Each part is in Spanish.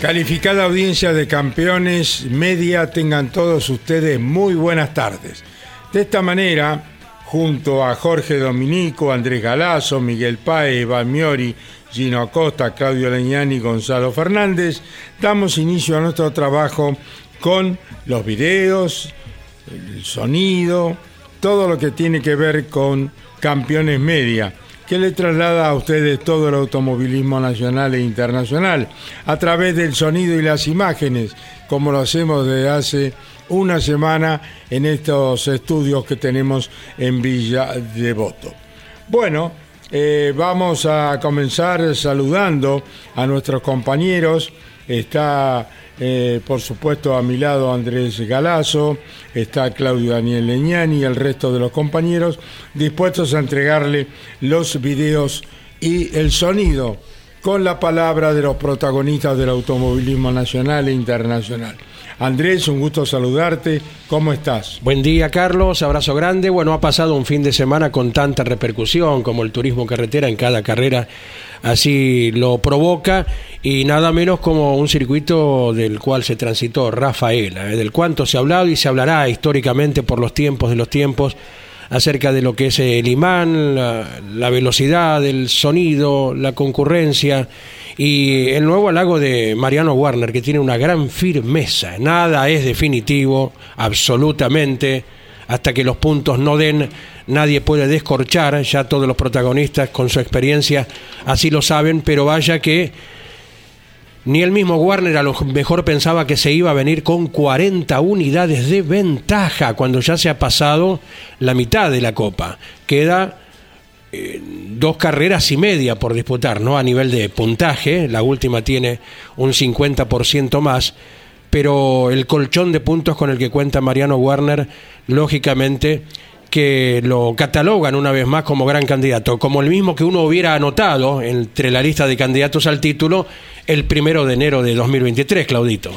Calificada audiencia de campeones media, tengan todos ustedes muy buenas tardes. De esta manera, junto a Jorge Dominico, Andrés Galazo, Miguel Paez, Iván Miori, Gino Acosta, Claudio Leñani y Gonzalo Fernández, damos inicio a nuestro trabajo con los videos, el sonido, todo lo que tiene que ver con campeones media que le traslada a ustedes todo el automovilismo nacional e internacional a través del sonido y las imágenes, como lo hacemos desde hace una semana en estos estudios que tenemos en Villa Devoto. Bueno, eh, vamos a comenzar saludando a nuestros compañeros. Está eh, por supuesto, a mi lado Andrés Galazo, está Claudio Daniel Leñani y el resto de los compañeros dispuestos a entregarle los videos y el sonido con la palabra de los protagonistas del automovilismo nacional e internacional. Andrés, un gusto saludarte. ¿Cómo estás? Buen día, Carlos. Abrazo grande. Bueno, ha pasado un fin de semana con tanta repercusión como el turismo carretera en cada carrera así lo provoca y nada menos como un circuito del cual se transitó Rafaela, ¿eh? del cuanto se ha hablado y se hablará históricamente por los tiempos de los tiempos acerca de lo que es el imán, la, velocidad, el sonido, la concurrencia y el nuevo halago de Mariano Warner que tiene una gran firmeza. Nada es definitivo, absolutamente, hasta que los puntos no den, nadie puede descorchar, ya todos los protagonistas con su experiencia así lo saben, pero vaya que ni el mismo Warner a lo mejor pensaba que se iba a venir con 40 unidades de ventaja cuando ya se ha pasado la mitad de la Copa. Queda eh, dos carreras y media por disputar, ¿no? A nivel de puntaje, la última tiene un 50% más, pero el colchón de puntos con el que cuenta Mariano Warner, lógicamente que lo catalogan una vez más como gran candidato, como el mismo que uno hubiera anotado entre la lista de candidatos al título el primero de enero de 2023, Claudito.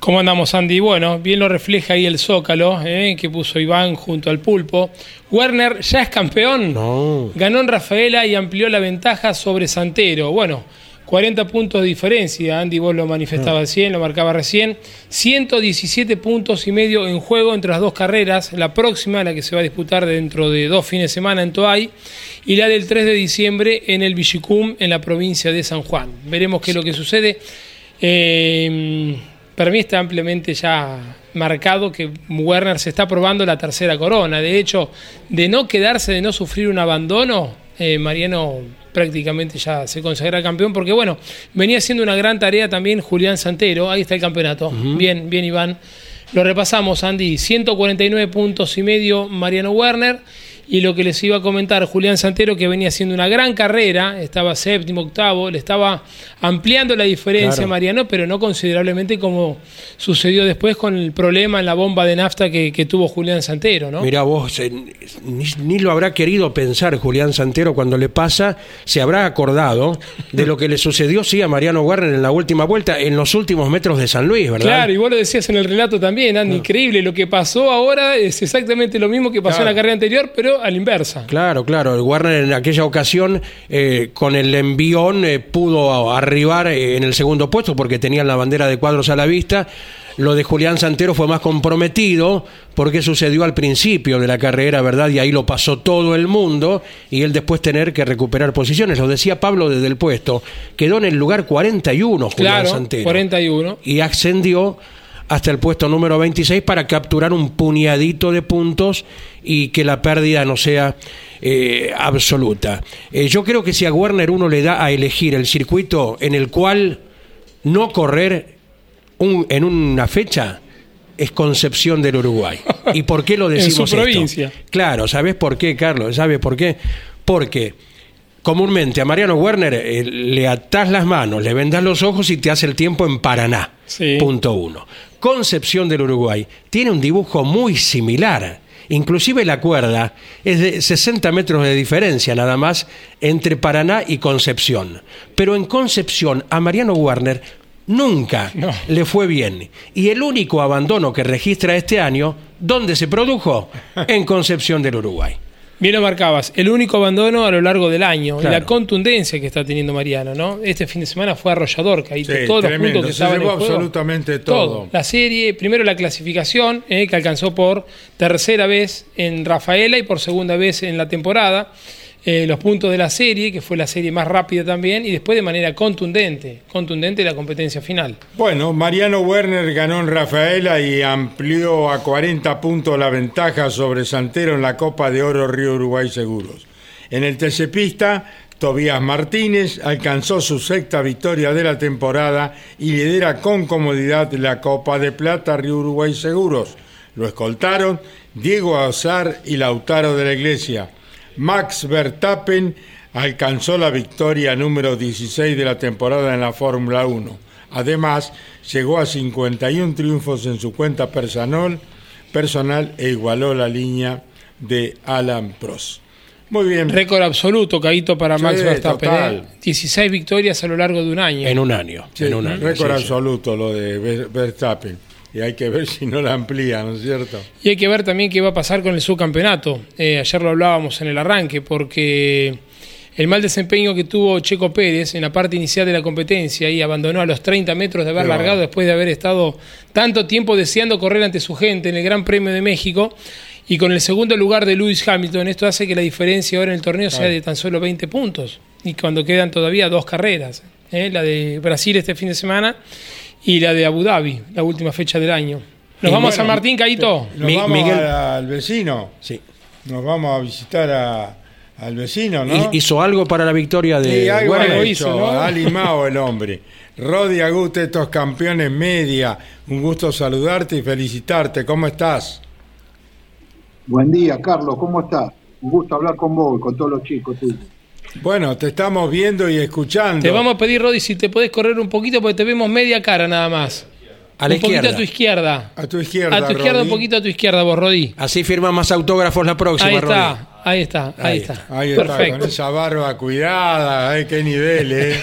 ¿Cómo andamos, Andy? Bueno, bien lo refleja ahí el Zócalo eh, que puso Iván junto al pulpo. Werner ya es campeón. No. Ganó en Rafaela y amplió la ventaja sobre Santero. Bueno, 40 puntos de diferencia, Andy vos lo manifestaba recién, lo marcaba recién, 117 puntos y medio en juego entre las dos carreras, la próxima, la que se va a disputar dentro de dos fines de semana en Toay, y la del 3 de diciembre en el Villicum, en la provincia de San Juan. Veremos qué es lo que sucede. Eh, para mí está ampliamente ya marcado que Werner se está probando la tercera corona. De hecho, de no quedarse, de no sufrir un abandono, eh, Mariano prácticamente ya se consagra campeón, porque bueno, venía haciendo una gran tarea también Julián Santero, ahí está el campeonato, bien, bien Iván. Lo repasamos, Andy, 149 puntos y medio Mariano Werner Y lo que les iba a comentar, Julián Santero, que venía haciendo una gran carrera, estaba séptimo, octavo, le estaba ampliando la diferencia a Mariano, pero no considerablemente como sucedió después con el problema en la bomba de nafta que, tuvo Julián Santero, ¿no? Mira vos, eh, ni, lo habrá querido pensar Julián Santero cuando le pasa, se habrá acordado de lo que le sucedió, sí, a Mariano Warner en la última vuelta, en los últimos metros de San Luis, ¿verdad? Claro, y vos lo decías en el relato también, Andy, increíble, lo que pasó ahora es exactamente lo mismo que pasó en la carrera anterior, pero a la inversa. Claro, claro, el Warner en aquella ocasión eh, con el envión eh, pudo arribar en el segundo puesto porque tenían la bandera de cuadros a la vista, lo de Julián Santero fue más comprometido porque sucedió al principio de la carrera, ¿verdad? Y ahí lo pasó todo el mundo y él después tener que recuperar posiciones. Lo decía Pablo desde el puesto. Quedó en el lugar 41 Julián claro, Santero. 41. Y ascendió hasta el puesto número 26 para capturar un puñadito de puntos y que la pérdida no sea eh, absoluta. Eh, yo creo que si a Werner uno le da a elegir el circuito en el cual no correr en una fecha es Concepción del Uruguay. ¿Y por qué lo decimos en su provincia. Claro, ¿sabes por qué, Carlos? ¿Sabes por qué? Porque comúnmente a Mariano Werner eh, le atás las manos, le vendas los ojos y te hace el tiempo en Paraná. Punto uno. Concepción del Uruguay tiene un dibujo muy similar. Inclusive la cuerda es de 60 metros de diferencia nada más entre Paraná y Concepción. Pero en Concepción a Mariano Werner nunca le fue bien. Y el único abandono que registra este año, ¿dónde se produjo? En Concepción del Uruguay. Bien lo marcabas, el único abandono a lo largo del año y la contundencia que está teniendo Mariano, ¿no? Este fin de semana fue arrollador, que ahí todos los puntos que estaban en absolutamente todo. La serie, primero la clasificación, eh, que alcanzó por tercera vez en Rafaela y por segunda vez en la temporada. Eh, los puntos de la serie, que fue la serie más rápida también, y después de manera contundente, contundente la competencia final. Bueno, Mariano Werner ganó en Rafaela y amplió a 40 puntos la ventaja sobre Santero en la Copa de Oro Río Uruguay Seguros. En el TC Pista, Tobías Martínez alcanzó su sexta victoria de la temporada y lidera con comodidad la Copa de Plata Río Uruguay Seguros. Lo escoltaron Diego Azar y Lautaro de la Iglesia. Max Verstappen alcanzó la victoria número 16 de la temporada en la Fórmula 1. Además, llegó a 51 triunfos en su cuenta personal, personal e igualó la línea de Alan Prost. Muy bien. Récord absoluto, Caíto, para Max Verstappen. 16 ¿eh? victorias a lo largo de un año. En un año. en un año. Récord absoluto lo de Verstappen y hay que ver si no la amplía, ¿no es cierto? Y hay que ver también qué va a pasar con el subcampeonato. Eh, ayer lo hablábamos en el arranque, porque el mal desempeño que tuvo Checo Pérez en la parte inicial de la competencia y abandonó a los 30 metros de haber largado después de haber estado tanto tiempo deseando correr ante su gente en el Gran Premio de México. Y con el segundo lugar de Lewis Hamilton, esto hace que la diferencia ahora en el torneo sea de tan solo 20 puntos. Y cuando quedan todavía dos carreras, ¿eh? la de Brasil este fin de semana y la de Abu Dhabi, la última fecha del año. Nos vamos a San Martín, Caito. Nos vamos al vecino. Sí. Nos vamos a visitar a, al vecino, ¿no? Hizo algo para la victoria de sí, algo hizo, ¿no? Ha limado el hombre. Rodi Aguste, estos campeones media. Un gusto saludarte y felicitarte. ¿Cómo estás? Buen día, Carlos. ¿Cómo estás? Un gusto hablar con vos y con todos los chicos tuyos. Bueno, te estamos viendo y escuchando. Te vamos a pedir, Rodi, si te podés correr un poquito porque te vemos media cara nada más. A la un poquito a tu izquierda. A tu izquierda. A tu izquierda, un poquito a tu izquierda, vos, Rodi. Así firma más autógrafos la próxima, Ahí está, ahí está, ahí, está. Ahí está, Perfecto. con esa barba cuidada, qué nivel, ¿eh?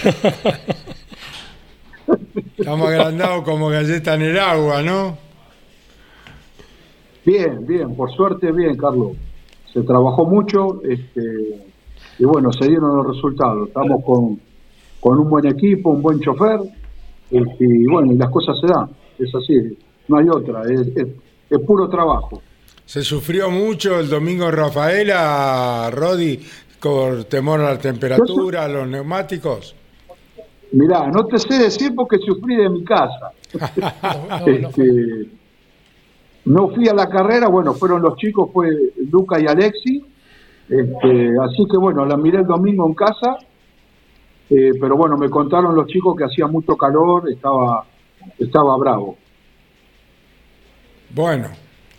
Estamos agrandados como galleta en el agua, ¿no? Bien, bien, por suerte bien, Carlos. Se trabajó mucho, este, y bueno, se dieron los resultados. Estamos con, un buen equipo, un buen chofer, este, y bueno, y las cosas se dan, es así, no hay otra, es, es, puro trabajo. ¿Se sufrió mucho el domingo Rafaela, Rodi, por temor a la temperatura, a los neumáticos? Mirá, no te sé decir porque sufrí de mi casa. Este, no fui a la carrera, bueno, fueron los chicos, fue Luca y Alexi, este, así que bueno, la miré el domingo en casa, eh, pero bueno, me contaron los chicos que hacía mucho calor, estaba, estaba bravo. Bueno,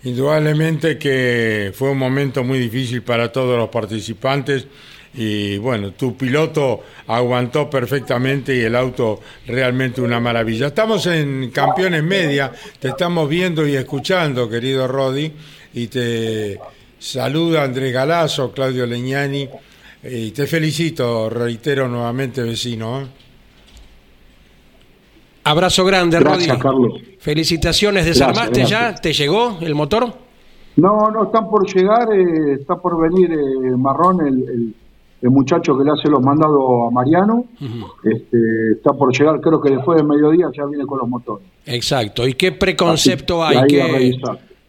Indudablemente que fue un momento muy difícil para todos los participantes y bueno, tu piloto aguantó perfectamente y el auto realmente una maravilla. Estamos en Campeones Media, te estamos viendo y escuchando, querido Rodi, y te saluda Andrés Galazo, Claudio Leñani, y te felicito, reitero nuevamente, vecino. ¿eh? Abrazo grande, Gracias, Carlos. Felicitaciones, ¿desarmaste ya? ¿Te llegó el motor? No, no, están por llegar, eh, está por venir eh, Marrón, el, el, muchacho que le hace los mandados a Mariano. este, está por llegar, creo que después de mediodía ya viene con los motores. Exacto. ¿Y qué preconcepto hay? ¿Qué,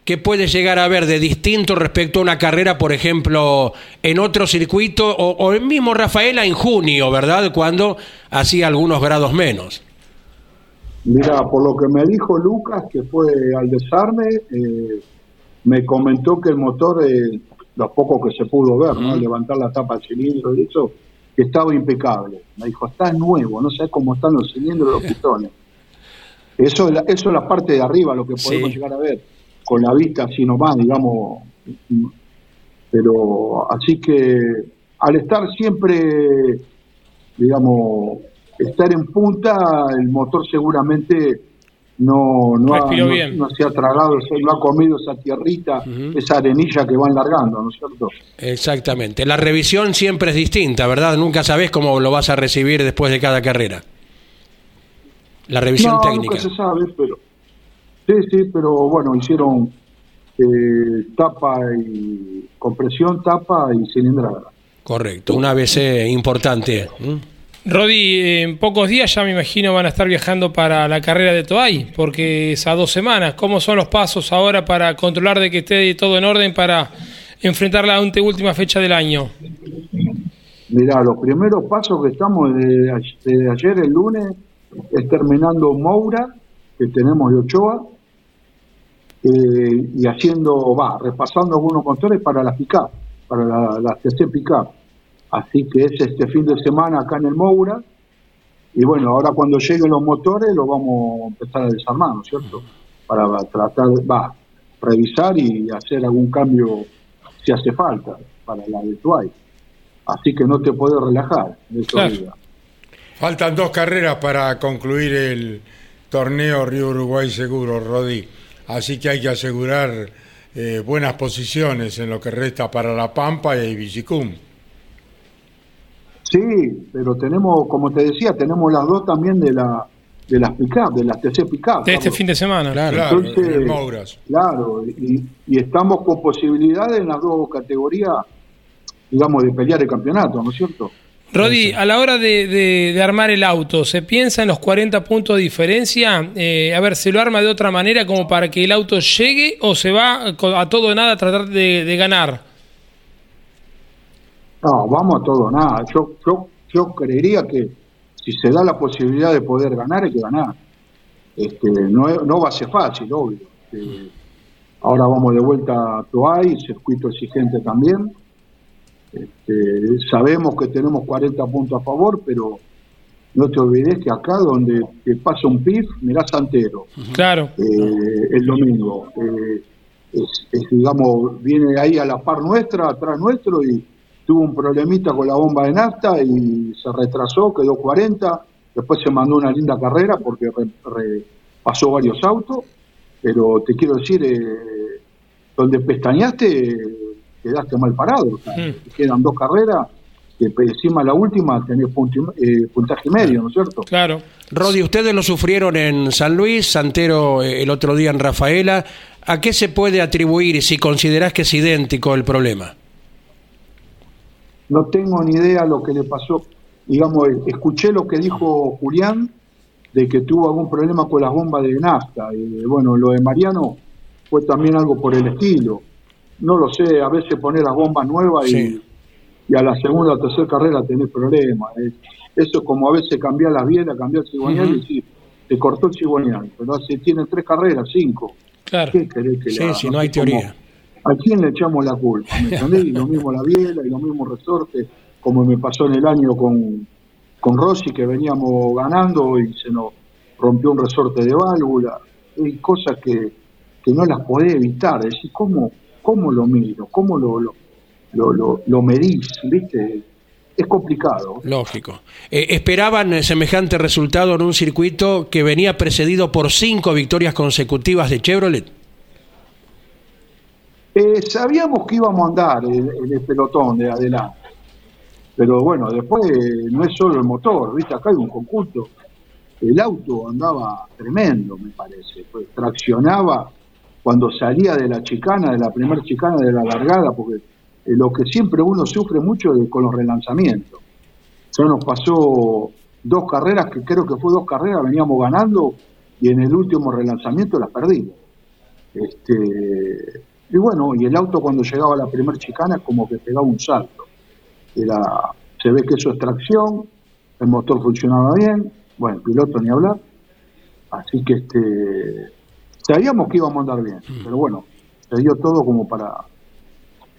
¿Qué puede llegar a haber de distinto respecto a una carrera, por ejemplo, en otro circuito o, o el mismo Rafaela en junio, ¿verdad? Cuando hacía algunos grados menos. Mira, por lo que me dijo Lucas, que fue al desarme, eh, me comentó que el motor, eh, lo poco que se pudo ver, ¿no? levantar la tapa del cilindro y eso, que estaba impecable. Me dijo, está nuevo, no sé cómo están los cilindros los pistones. Eso, eso es la parte de arriba, lo que podemos llegar a ver, con la vista así nomás, digamos. Pero así que al estar siempre, digamos, estar en punta, el motor seguramente no, no, ha, no, se ha tragado, no ha comido esa tierrita, esa arenilla que van largando, ¿no es cierto? Exactamente. La revisión siempre es distinta, ¿verdad? Nunca sabes cómo lo vas a recibir después de cada carrera. La revisión técnica. Nunca se sabe, pero. Sí, sí, pero bueno, hicieron eh, tapa y compresión, tapa y cilindrada. Correcto, una ABC importante. Rodi, en pocos días ya me imagino van a estar viajando para la carrera de Toay, porque es a dos semanas. ¿Cómo son los pasos ahora para controlar de que esté todo en orden para enfrentar la última fecha del año? Mirá, los primeros pasos que estamos desde, ayer, el lunes, es terminando Moura, que tenemos de Ochoa, eh, y haciendo, va, repasando algunos motores para la pick para la, la TC pick Así que es este fin de semana acá en el Moura. Y bueno, ahora cuando lleguen los motores los vamos a empezar a desarmar, ¿no es cierto? Para tratar, va, revisar y hacer algún cambio si hace falta para la virtual. Así que no te puedes relajar Faltan dos carreras para concluir el torneo Río Uruguay Seguro, Rodi. Así que hay que asegurar eh, buenas posiciones en lo que resta para La Pampa y Villicum. Sí, pero tenemos, como te decía, tenemos las dos también de la de las pick de las TC pick De este fin de semana. Claro, Entonces, claro y, estamos con posibilidades en las dos categorías, digamos, de pelear el campeonato, ¿no es cierto? Rodi, a la hora de, de, armar el auto, ¿se piensa en los 40 puntos de diferencia? Eh, a ver, ¿se lo arma de otra manera como para que el auto llegue o se va a todo o nada a tratar de, de ganar? No, vamos a todo nada. Yo, yo, yo creería que si se da la posibilidad de poder ganar, hay que ganar. Este, no, no va a ser fácil, obvio. Este, ahora vamos de vuelta a Toay, circuito exigente también. Este, sabemos que tenemos 40 puntos a favor, pero no te olvides que acá donde te pasa un pif, mirá Santero. Claro. Eh, el domingo. Eh, es, digamos, viene ahí a la par nuestra, atrás nuestro, y tuvo un problemita con la bomba de nafta y se retrasó, quedó 40, después se mandó una linda carrera porque pasó varios autos, pero te quiero decir, eh, donde pestañaste quedaste mal parado, quedan dos carreras que encima la última tenés eh, puntaje medio, ¿no es cierto? Claro. Rodi, ustedes lo sufrieron en San Luis, Santero eh, el otro día en Rafaela. ¿A qué se puede atribuir si considerás que es idéntico el problema? no tengo ni idea lo que le pasó. Digamos, escuché lo que dijo Julián de que tuvo algún problema con las bombas de nafta. y bueno, lo de Mariano fue también algo por el estilo. No lo sé, a veces poner las bombas nuevas y, a la segunda o tercera carrera tener problemas. Eso es como a veces cambiar las bielas, cambiar el cigüeñal y sí, te cortó el cigüeñal. Pero hace, tiene tres carreras, cinco. Claro. ¿Qué querés que sí, si no, hay teoría. ¿A quién le echamos la culpa? ¿Me entendés? Y lo mismo la biela y lo mismo resorte, como me pasó en el año con, con Rossi, que veníamos ganando y se nos rompió un resorte de válvula. Hay cosas que, que no las podés evitar. Es decir, ¿cómo, cómo lo miro? ¿Cómo lo, lo, lo, lo, lo medís? ¿Viste? Es complicado. Lógico. Eh, ¿Esperaban eh, semejante resultado en un circuito que venía precedido por cinco victorias consecutivas de Chevrolet? Eh, sabíamos que íbamos a andar en, en el pelotón de adelante. Pero bueno, después no es solo el motor, ¿viste? Acá hay un conjunto. El auto andaba tremendo, me parece. Pues traccionaba cuando salía de la chicana, de la primera chicana de la largada, porque eh, lo que siempre uno sufre mucho es con los relanzamientos. Eso nos pasó dos carreras, que creo que fue dos carreras, veníamos ganando y en el último relanzamiento las perdimos. Este, y bueno, y el auto cuando llegaba a la primera chicana como que pegaba un salto. Era, se ve que eso es tracción, el motor funcionaba bien, bueno, el piloto ni hablar. Así que este sabíamos que íbamos a andar bien, pero bueno, se dio todo como para,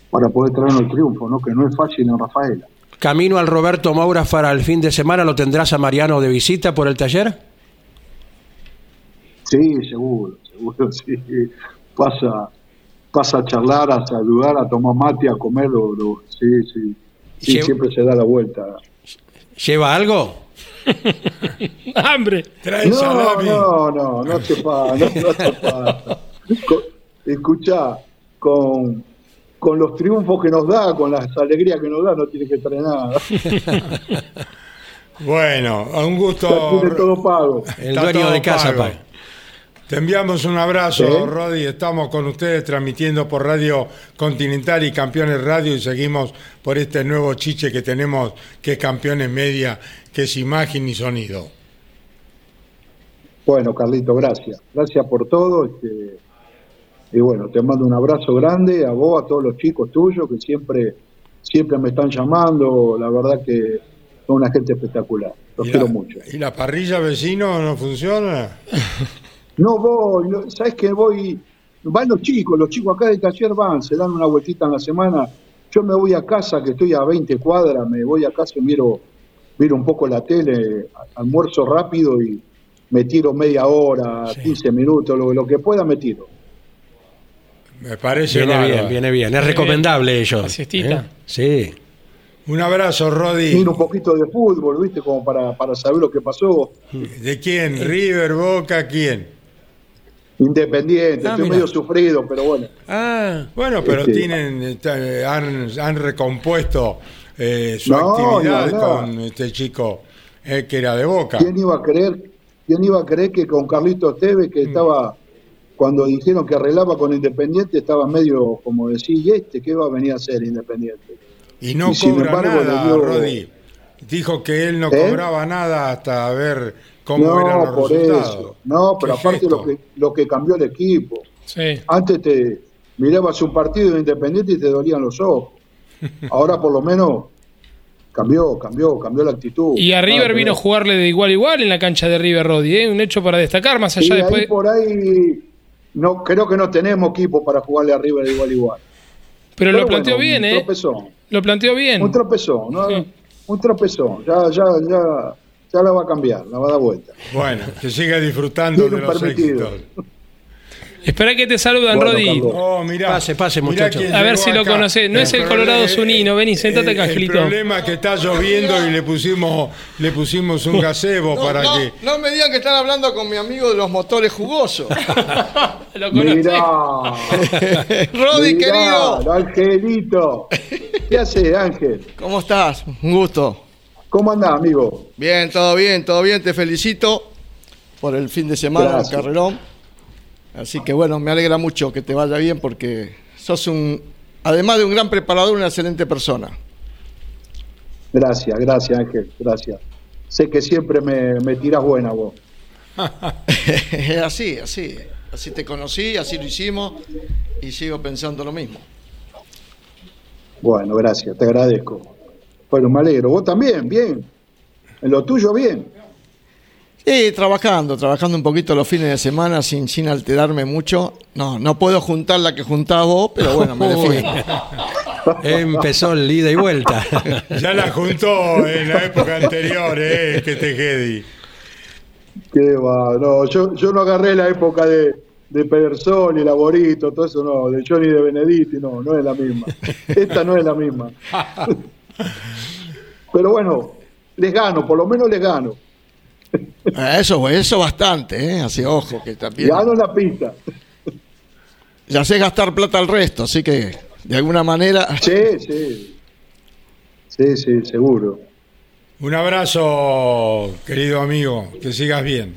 para poder traernos el triunfo, ¿no? que no es fácil en Rafaela. Camino al Roberto Maura para el fin de semana, ¿lo tendrás a Mariano de visita por el taller? Sí, seguro, seguro, sí. Pasa, pasa a charlar, a saludar, a tomar mate, a comer, lo- lo- sí, sí. Sí, siempre se da la vuelta. ¿Lleva algo? ¡Hambre! Trae No, salami. no, no, no te pasa, no, no te pasa. Escuchá, con, con los triunfos que nos da, con las alegrías que nos da, no tiene que traer nada. Bueno, un gusto. tiene todo pago. El Está dueño de casa, pago. paga. Te enviamos un abrazo, ¿Sí? Rodi. Estamos con ustedes transmitiendo por Radio Continental y Campeones Radio y seguimos por este nuevo chiche que tenemos, que es Campeones Media, que es imagen y sonido. Bueno, Carlito, gracias. Gracias por todo. este, y bueno, te mando un abrazo grande a vos, a todos los chicos tuyos que siempre, siempre me están llamando. La verdad que son una gente espectacular. Los ¿Y quiero la, mucho. ¿Y la parrilla vecino no funciona? No voy, no- ¿sabes que voy? Van los chicos, los chicos acá del taller van, se dan una vueltita en la semana. Yo me voy a casa, que estoy a 20 cuadras, me voy a casa y miro, miro un poco la tele, almuerzo rápido y me tiro media hora, 15 minutos, lo, lo que pueda me tiro. Me parece Viene bárbaro. bien, viene bien. Es Viene recomendable bien. ello. ¿eh? Sí. Un abrazo, Rodi. Miro un poquito de fútbol, ¿viste? Como para, para saber lo que pasó. ¿De quién? ¿River, Boca, quién? Independiente, Ah, estoy mira. medio sufrido, pero bueno. Ah, Bueno, pero Este- tienen, han, han recompuesto eh, su No, actividad no, no. con este chico eh, que era de Boca. ¿Quién iba a creer, quién iba a creer que con Carlitos Tevez, Mm. que estaba, cuando dijeron que arreglaba con Independiente, estaba medio como decir, ¿y este qué va a venir a hacer Independiente? Y no Y sin cobra embargo, nada, dio- Rodi. Dijo que él no ¿Eh? cobraba nada hasta ver cómo eran No, los por resultados. eso. No, pero aparte lo que, lo que cambió el equipo. Sí. Antes te mirabas un partido de Independiente y te dolían los ojos. Ahora por lo menos cambió, cambió, cambió la actitud. Y a River Ah, vino a jugarle de igual a igual en la cancha de River Rodi, ¿eh? un hecho para destacar, más Y allá ahí después. por ahí no creo que no tenemos equipo para jugarle a River de igual a igual. Pero lo planteó bueno, bien, un ¿eh? tropezón. Lo planteó bien. Un tropezón, ¿no? Sí. Un tropezón. Ya, ya, ya, ya la va a cambiar, la va a dar vuelta. Bueno, que siga disfrutando de los permitido. éxitos. Espera que te saludan, Bueno. Oh, mirá, Pase, pase, muchacho. A ver si lo acá. conocés. No es el Colorado Zunino. Vení, sentate acá, el, Angelito. El problema es que está lloviendo y le pusimos, le pusimos un gazebo para no, que... no me digan que están hablando con mi amigo de los motores jugosos. Lo conocés. Mirá, Rodi, mirá, querido. Angelito. ¿Qué hace, Ángel? ¿Cómo estás? Un gusto. ¿Cómo andás, amigo? Bien, todo bien, todo bien. Te felicito por el fin de semana, el carrerón. Así que bueno, me alegra mucho que te vaya bien porque sos un, además de un gran preparador, una excelente persona. Gracias, gracias, Ángel, gracias. Sé que siempre me, me tirás buena vos. así, así. Así te conocí, así lo hicimos y sigo pensando lo mismo. Bueno, gracias, te agradezco. Bueno, me alegro. Vos también, bien. En lo tuyo, bien. Sí, trabajando, trabajando un poquito los fines de semana sin, sin alterarme mucho. No, no puedo juntar la que juntás vos, pero bueno, me defiendo. empezó el ida y vuelta. Ya la juntó en la época anterior, eh, que te quedi. Qué va, no, yo, yo no agarré la época de, de Pedersoli, Laborito, todo eso no, de Johnny de Benedetti, no, no es la misma. Esta no es la misma. Pero bueno, les gano, por lo menos les gano. Ah, Eso, eso bastante, ¿eh? Así, ojo, que también. Gano en la pista. Ya sé gastar plata al resto, así que de alguna manera. Sí, sí. Sí, sí, seguro. Un abrazo, querido amigo, que sigas bien.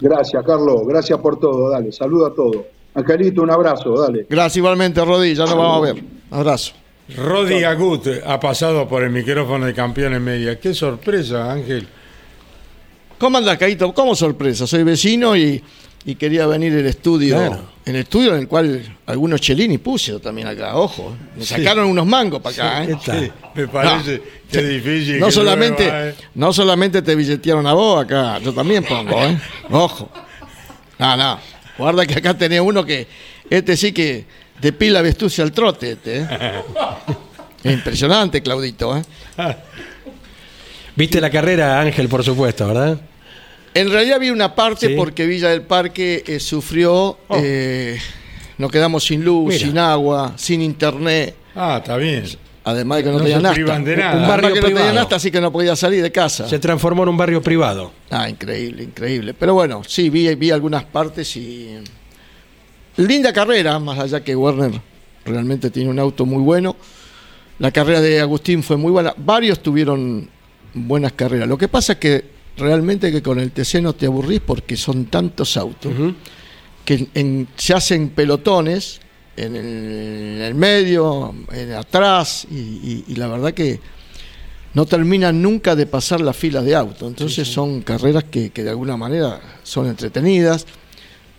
Gracias, Carlos. Gracias por todo. Dale, saludo a todos. Angelito, un abrazo, dale. Gracias igualmente, Rodi, ya nos vamos a ver. Abrazo. Rodi Agut ha pasado por el micrófono de Campeones Media. Qué sorpresa, Ángel. ¿Cómo andás, Caito? ¿Cómo sorpresa? Soy vecino y, y quería venir el estudio. Claro. En el estudio en el cual algunos chelini puse también acá, ojo. Me sacaron unos mangos para acá, ¿eh? Sí, me parece que es difícil. No que solamente, ¿eh? no solamente te billetearon a vos acá, yo también pongo, ¿eh? Ojo. No, no. Guarda que acá tenés uno que, este sí que te pila vestucia al trote, este, ¿eh? Es impresionante, Claudito, ¿eh? Viste la carrera, Ángel, por supuesto, ¿verdad? En realidad vi una parte Sí. porque Villa del Parque eh, sufrió, Oh. eh, nos quedamos sin luz, Mira. sin agua, sin internet, Ah, está bien. además de que no, No tenía se nafta. privan de nada. Un barrio que no tenía privado. nafta, así que no podía salir de casa. Se transformó en un barrio privado. Ah, increíble, increíble. Pero bueno, sí, vi, vi algunas partes y. Linda carrera, más allá que Werner realmente tiene un auto muy bueno. La carrera de Agustín fue muy buena. Varios tuvieron buenas carreras. Lo que pasa es que realmente que con el TC no te aburrís porque son tantos autos que en- se hacen pelotones en el, en el medio, en atrás, y, y- y la verdad que no terminan nunca de pasar las filas de autos. Entonces son carreras que, que de alguna manera son entretenidas.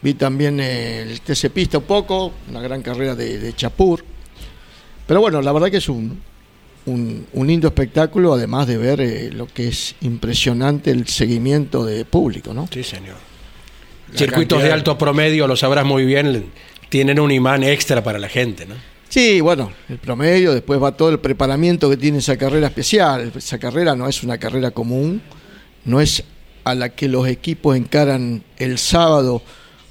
Vi también el TC Pista un poco, una gran carrera de, de Chapur. Pero bueno, la verdad que es un, un, un lindo espectáculo, además de ver eh, lo que es impresionante el seguimiento de público, ¿no? Sí, señor. La Circuitos de alto promedio, lo sabrás muy bien, tienen un imán extra para la gente, ¿no? Sí, bueno, el promedio, después va todo el preparamiento que tiene esa carrera especial. Esa carrera no es una carrera común, no es a la que los equipos encaran el sábado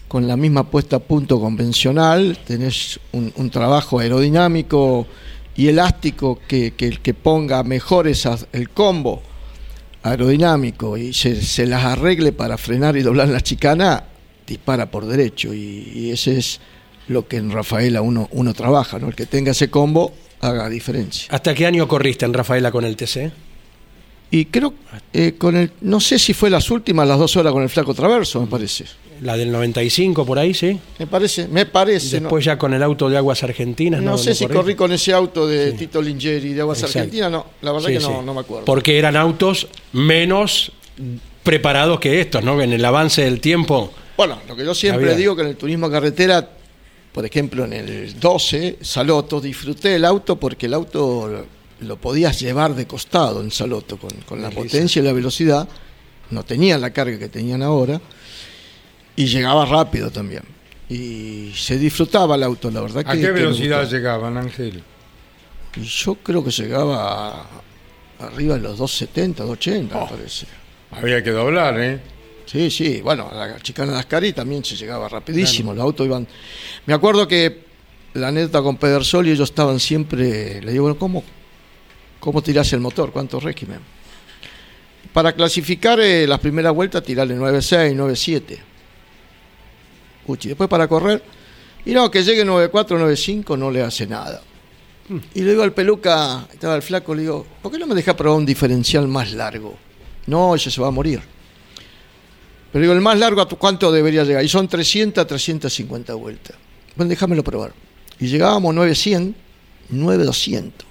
con la misma puesta a punto convencional. Tenés un, un trabajo aerodinámico y elástico que, que, que ponga mejor esas- el combo aerodinámico y se, se las arregle para frenar y doblar la chicana, dispara por derecho. Y, y ese es lo que en Rafaela uno, uno trabaja, ¿no? El que tenga ese combo haga diferencia. ¿Hasta qué año corriste en Rafaela con el TC? Y creo, eh, con el, no sé si fue las últimas, las dos horas con el flaco traverso, me parece. La del 95 por ahí, sí. Me parece, me parece. Después ya con el auto de Aguas Argentinas. no, No, no sé si corrí con ese auto de Tito Lingeri de Aguas Exacto. Argentinas, no, la verdad Sí, que no, sí. no me acuerdo. Porque eran autos menos preparados que estos, ¿no? En el avance del tiempo. Bueno, lo que yo siempre Había- digo que en el turismo carretera, por ejemplo, en el 12, Saloto, disfruté el auto porque el auto lo, lo podías llevar de costado en Saloto, con, con la potencia y la velocidad. No tenía la carga que tenían ahora y llegaba rápido también. Y se disfrutaba el auto, la verdad. ¿A que- qué velocidad llegaban, Ángel? Yo creo que llegaba a- arriba de los 270, 280, Oh. me parece. Había que doblar, ¿eh? Sí, sí, bueno, a la chicana de Ascari también se llegaba rapidísimo, los autos iban... Me acuerdo que la neta con Pedersol y ellos estaban siempre, le digo, bueno, ¿cómo, cómo tirás el motor? ¿Cuánto régimen? Para clasificar eh, las primeras vueltas, tirarle 9.6, 9.7. Uchi, después para correr, y no, que llegue 9.4, 9.5 no le hace nada. Y le digo al peluca, estaba el flaco, le digo, ¿por qué no me deja probar un diferencial más largo? No, ese se va a morir. Pero digo, el más largo, ¿a ¿cuánto debería llegar? Y son 300 a 350 vueltas. Bueno, déjamelo probar. Y llegábamos 900, 9200.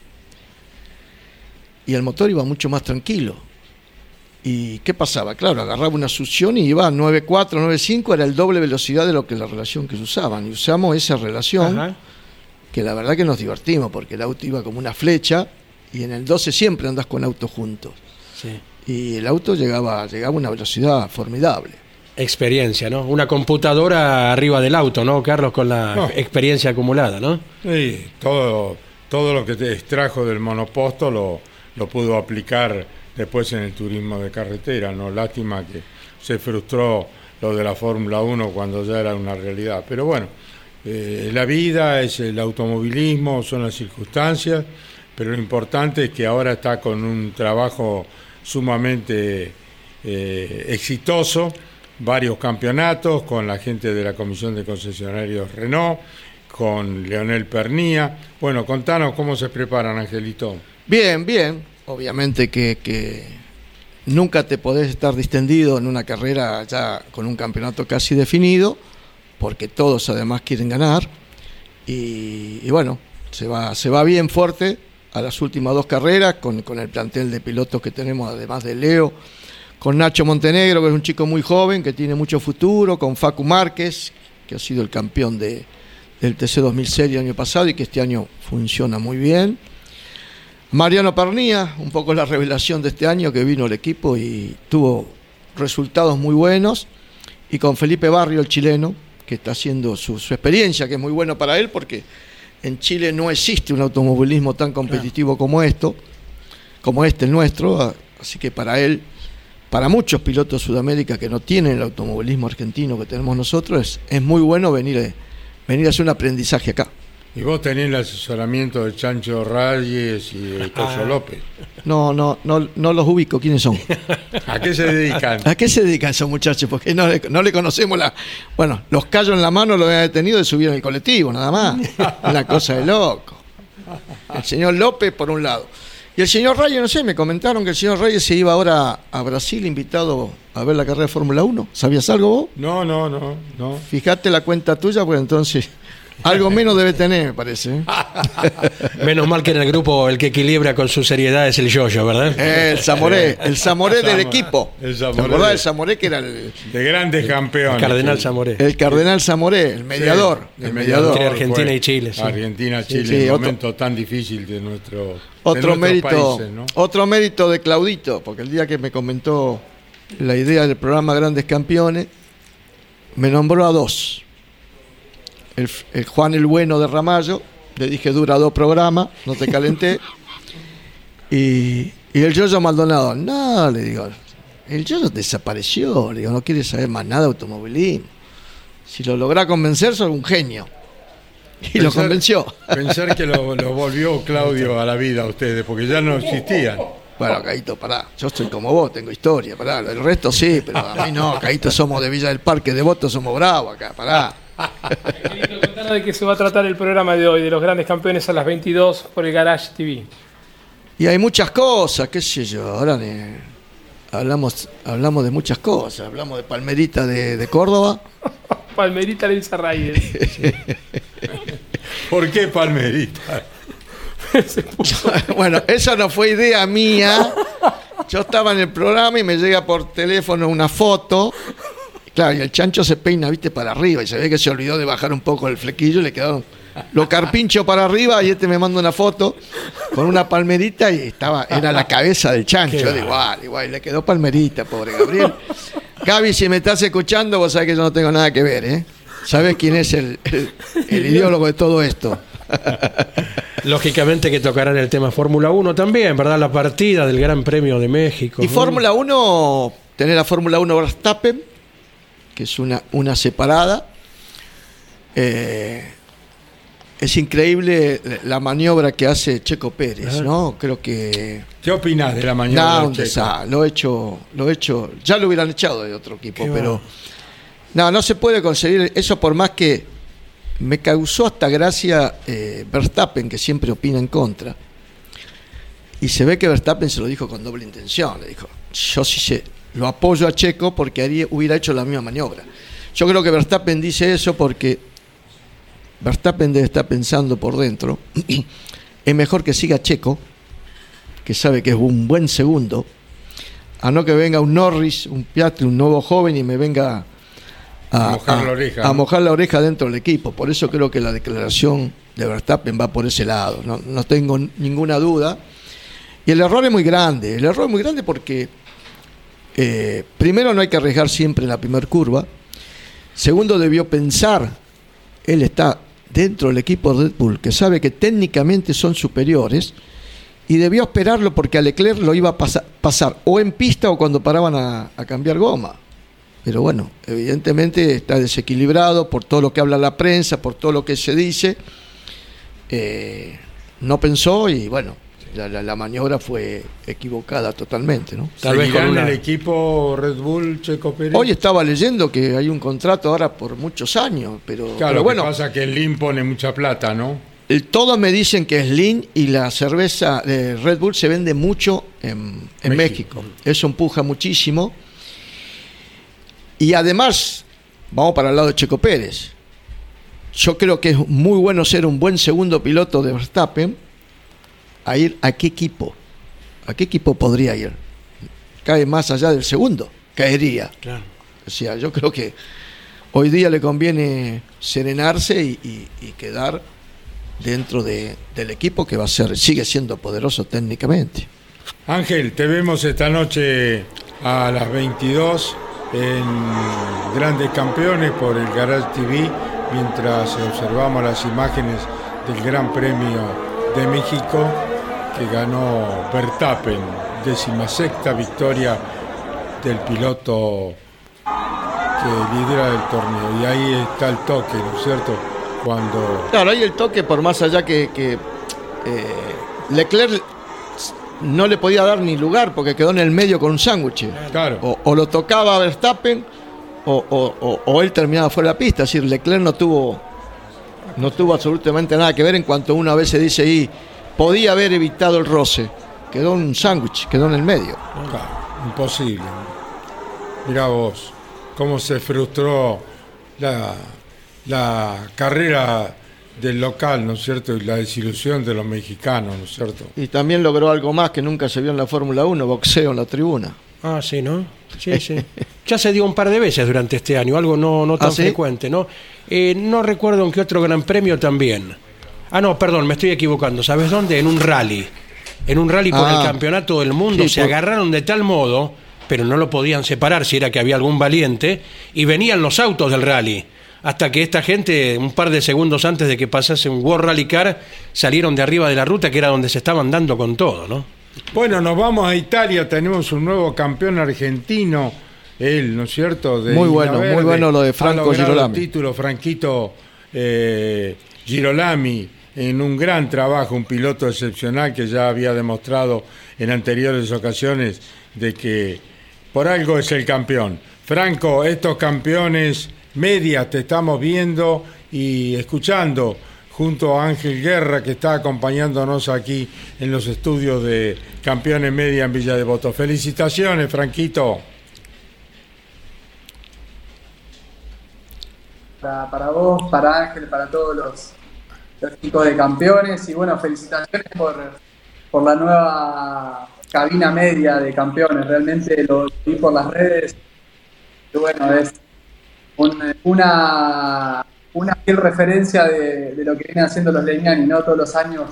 Y el motor iba mucho más tranquilo. ¿Y qué pasaba? Claro, agarraba una succión y iba a 94, 95, era el doble velocidad de lo que la relación que se usaban. Y usamos esa relación Ajá. que la verdad que nos divertimos porque el auto iba como una flecha y en el 12 siempre andas con autos juntos. Sí. Y el auto llegaba, llegaba a una velocidad formidable. Experiencia, ¿no? Una computadora arriba del auto, ¿no, Carlos? Con la No. experiencia acumulada, ¿no? Sí, todo, todo lo que te extrajo del monoposto lo, lo pudo aplicar después en el turismo de carretera, ¿no? Lástima que se frustró lo de la Fórmula 1 cuando ya era una realidad. Pero bueno, eh, la vida es el automovilismo, son las circunstancias, pero lo importante es que ahora está con un trabajo sumamente eh, exitoso, varios campeonatos con la gente de la Comisión de Concesionarios Renault, con Leonel Pernía. Bueno, contanos cómo se preparan, Angelito. Bien, bien. Obviamente que, que nunca te podés estar distendido en una carrera ya con un campeonato casi definido, porque todos además quieren ganar. Y, y bueno, se va, se va bien fuerte a las últimas dos carreras con, con el plantel de pilotos que tenemos, además de Leo, con Nacho Montenegro, que es un chico muy joven, que tiene mucho futuro, con Facu Márquez, que ha sido el campeón de, del TC 2006 el año pasado y que este año funciona muy bien. Mariano Pernía, un poco la revelación de este año que vino al equipo y tuvo resultados muy buenos. Y con Felipe Barrio, el chileno, que está haciendo su, su experiencia, que es muy bueno para él, porque en Chile no existe un automovilismo tan competitivo como esto, como este el nuestro, así que para él, para muchos pilotos de Sudamérica que no tienen el automovilismo argentino que tenemos nosotros, es, es muy bueno venir, venir a hacer un aprendizaje acá. Y vos tenés el asesoramiento de Chancho Reyes y de Toyo López. No, no, no, no los ubico. ¿Quiénes son? ¿A qué se dedican? ¿A qué se dedican esos muchachos? Porque no le, no le conocemos la. Bueno, los callos en la mano lo habían detenido de subir en el colectivo, nada más. Una cosa de loco. El señor López, por un lado. Y el señor Reyes, no sé, me comentaron que el señor Reyes se iba ahora a Brasil invitado a ver la carrera de Fórmula 1. ¿Sabías algo vos? No, no, no, no. Fíjate la cuenta tuya, pues entonces. Algo menos debe tener, me parece. ¿eh? Menos mal que en el grupo el que equilibra con su seriedad es el yoyo, ¿verdad? El Zamoré, el Zamoré del equipo. El ¿Te Zamoré. acordás del Zamoré que era el, De grandes campeones. Cardenal Zamoré. el Cardenal Zamoré, el mediador? Sí, el mediador. Entre Argentina fue y Chile, sí. Argentina, Chile, sí, un otro- momento tan difícil de nuestro de Otro nuestros mérito, países, ¿no? otro mérito de Claudito, porque el día que me comentó la idea del programa Grandes Campeones, me nombró a dos. El, el Juan el Bueno de Ramallo, le dije dura dos programas, no te calenté. y, y el Yoyo Maldonado, no, le digo, el Yoyo desapareció, le digo, no quiere saber más nada de automovilismo. Si lo logra convencer, sos un genio. Y lo convenció. Pensar que lo, lo volvió Claudio a la vida a ustedes, porque ya no existían. Bueno, Caíto, pará. Yo estoy como vos, tengo historia, pará. El resto sí, pero a mí no. Caíto somos de Villa del Parque, de Voto somos bravos acá, pará. Querido, contanos de qué se va a tratar el programa de hoy, de los grandes campeones a las 22 por el Garage TV. Y hay muchas cosas, qué sé yo. Ahora eh, hablamos, hablamos de muchas cosas. Hablamos de Palmerita de, de Córdoba. Palmerita le dice. ¿Por qué Palmerita? bueno, esa no fue idea mía. Yo estaba en el programa y me llega por teléfono una foto. Claro, y el chancho se peina, viste, para arriba y se ve que se olvidó de bajar un poco el flequillo y le quedaron los carpinchos para arriba y este me manda una foto con una palmerita y estaba, era la cabeza del chancho. Yo digo, igual, igual, le quedó palmerita, pobre Gabriel. Gaby, si me estás escuchando, vos sabés que yo no tengo nada que ver, ¿eh? ¿Sabés quién es el, el- el ideólogo de todo esto? Lógicamente que tocarán el tema Fórmula 1 también, ¿verdad? La partida del Gran Premio de México. Y ¿no? Fórmula 1, tener la Fórmula 1 Verstappen, que es una, una separada. Eh, es increíble la maniobra que hace Checo Pérez, ¿no? Creo que ¿Qué opinás de la no, mañana? un desa- lo he hecho, lo he hecho, ya lo hubieran echado de otro equipo, Qué pero no, no se puede conseguir eso por más que me causó hasta gracia eh, Verstappen, que siempre opina en contra. Y se ve que Verstappen se lo dijo con doble intención. Le dijo, yo sí sé, lo apoyo a Checo porque haría, hubiera hecho la misma maniobra. Yo creo que Verstappen dice eso porque Verstappen debe estar pensando por dentro, es mejor que siga Checo, que sabe que es un buen segundo, a no que venga un Norris, un Piastri, un nuevo joven y me venga A mojar la oreja, a mojar la oreja dentro del equipo. Por eso creo que la declaración de Verstappen va por ese lado, no, no tengo ninguna duda. Y el error es muy grande, el error es muy grande porque eh, primero no hay que arriesgar siempre en la primera curva, segundo debió pensar, él está dentro del equipo Red Bull, que sabe que técnicamente son superiores, y debió esperarlo porque a Leclerc lo iba a pasa- pasar o en pista o cuando paraban a, a cambiar goma. pero bueno, evidentemente está desequilibrado por todo lo que habla la prensa, por todo lo que se dice. Eh, no pensó y bueno, la, maniobra fue equivocada totalmente, ¿no? Tal vez con el equipo Red Bull Checo Pérez. Hoy estaba leyendo que hay un contrato ahora por muchos años, pero, claro, bueno. Que pasa que el Lin pone mucha plata, ¿no? Todos me dicen que es Lin y la cerveza de Red Bull se vende mucho en, México. Eso empuja muchísimo. Y además, vamos para el lado de Checo Pérez. Yo creo que es muy bueno ser un buen segundo piloto de Verstappen a ir a qué equipo. ¿A qué equipo podría ir? Cae más allá del segundo, caería. Claro. O sea, yo creo que hoy día le conviene serenarse y, quedar dentro de, del equipo que va a ser, sigue siendo poderoso técnicamente. Ángel, te vemos esta noche a las 22 en Grandes Campeones por el Garage TV mientras observamos las imágenes del Gran Premio de México que ganó Verstappen, sexta victoria del piloto que lidera el torneo. Y ahí está el toque, ¿no es cierto? Cuando... Claro, ahí el toque, por más allá que, eh, Leclerc no le podía dar ni lugar porque quedó en el medio con un sándwich. Claro. O, lo tocaba Verstappen o, o, él terminaba fuera de la pista. Es decir, Leclerc no tuvo, no tuvo absolutamente nada que ver en cuanto una vez se dice y podía haber evitado el roce. Quedó un sándwich, quedó en el medio. imposible. Mira vos, cómo se frustró la, la carrera del local, ¿no es cierto? Y la desilusión de los mexicanos, ¿no es cierto? Y también logró algo más que nunca se vio en la Fórmula 1, boxeo en la tribuna. Ah, sí, ¿no? Sí, sí. ya se dio un par de veces durante este año, algo no, no tan ¿Ah, frecuente, ¿no? Eh, no recuerdo en qué otro gran premio también. Ah, no, perdón, me estoy equivocando. ¿Sabes dónde? En un rally. En un rally por el ah. campeonato del mundo se agarraron de tal modo, pero no lo podían separar si era que había algún valiente, y venían los autos del rally. Hasta que esta gente, un par de segundos antes de que pasase un World Rally Car, salieron de arriba de la ruta, que era donde se estaban dando con todo, ¿no? Bueno, nos vamos a Italia, tenemos un nuevo campeón argentino, él, ¿no es cierto? muy bueno, muy bueno lo de Franco Girolami. título, Franquito eh, Girolami en un gran trabajo, un piloto excepcional que ya había demostrado en anteriores ocasiones de que por algo es el campeón. Franco, estos campeones medias te estamos viendo y escuchando junto a Ángel Guerra que está acompañándonos aquí en los estudios de Campeones Media en Villa Devoto. Felicitaciones, Franquito. Para, para vos, para Ángel, para todos los los de campeones y bueno, felicitaciones por, por la nueva cabina media de campeones. Realmente lo vi por las redes. Y bueno, es una, una referencia de, lo que vienen haciendo los Leñani, ¿no? Todos los años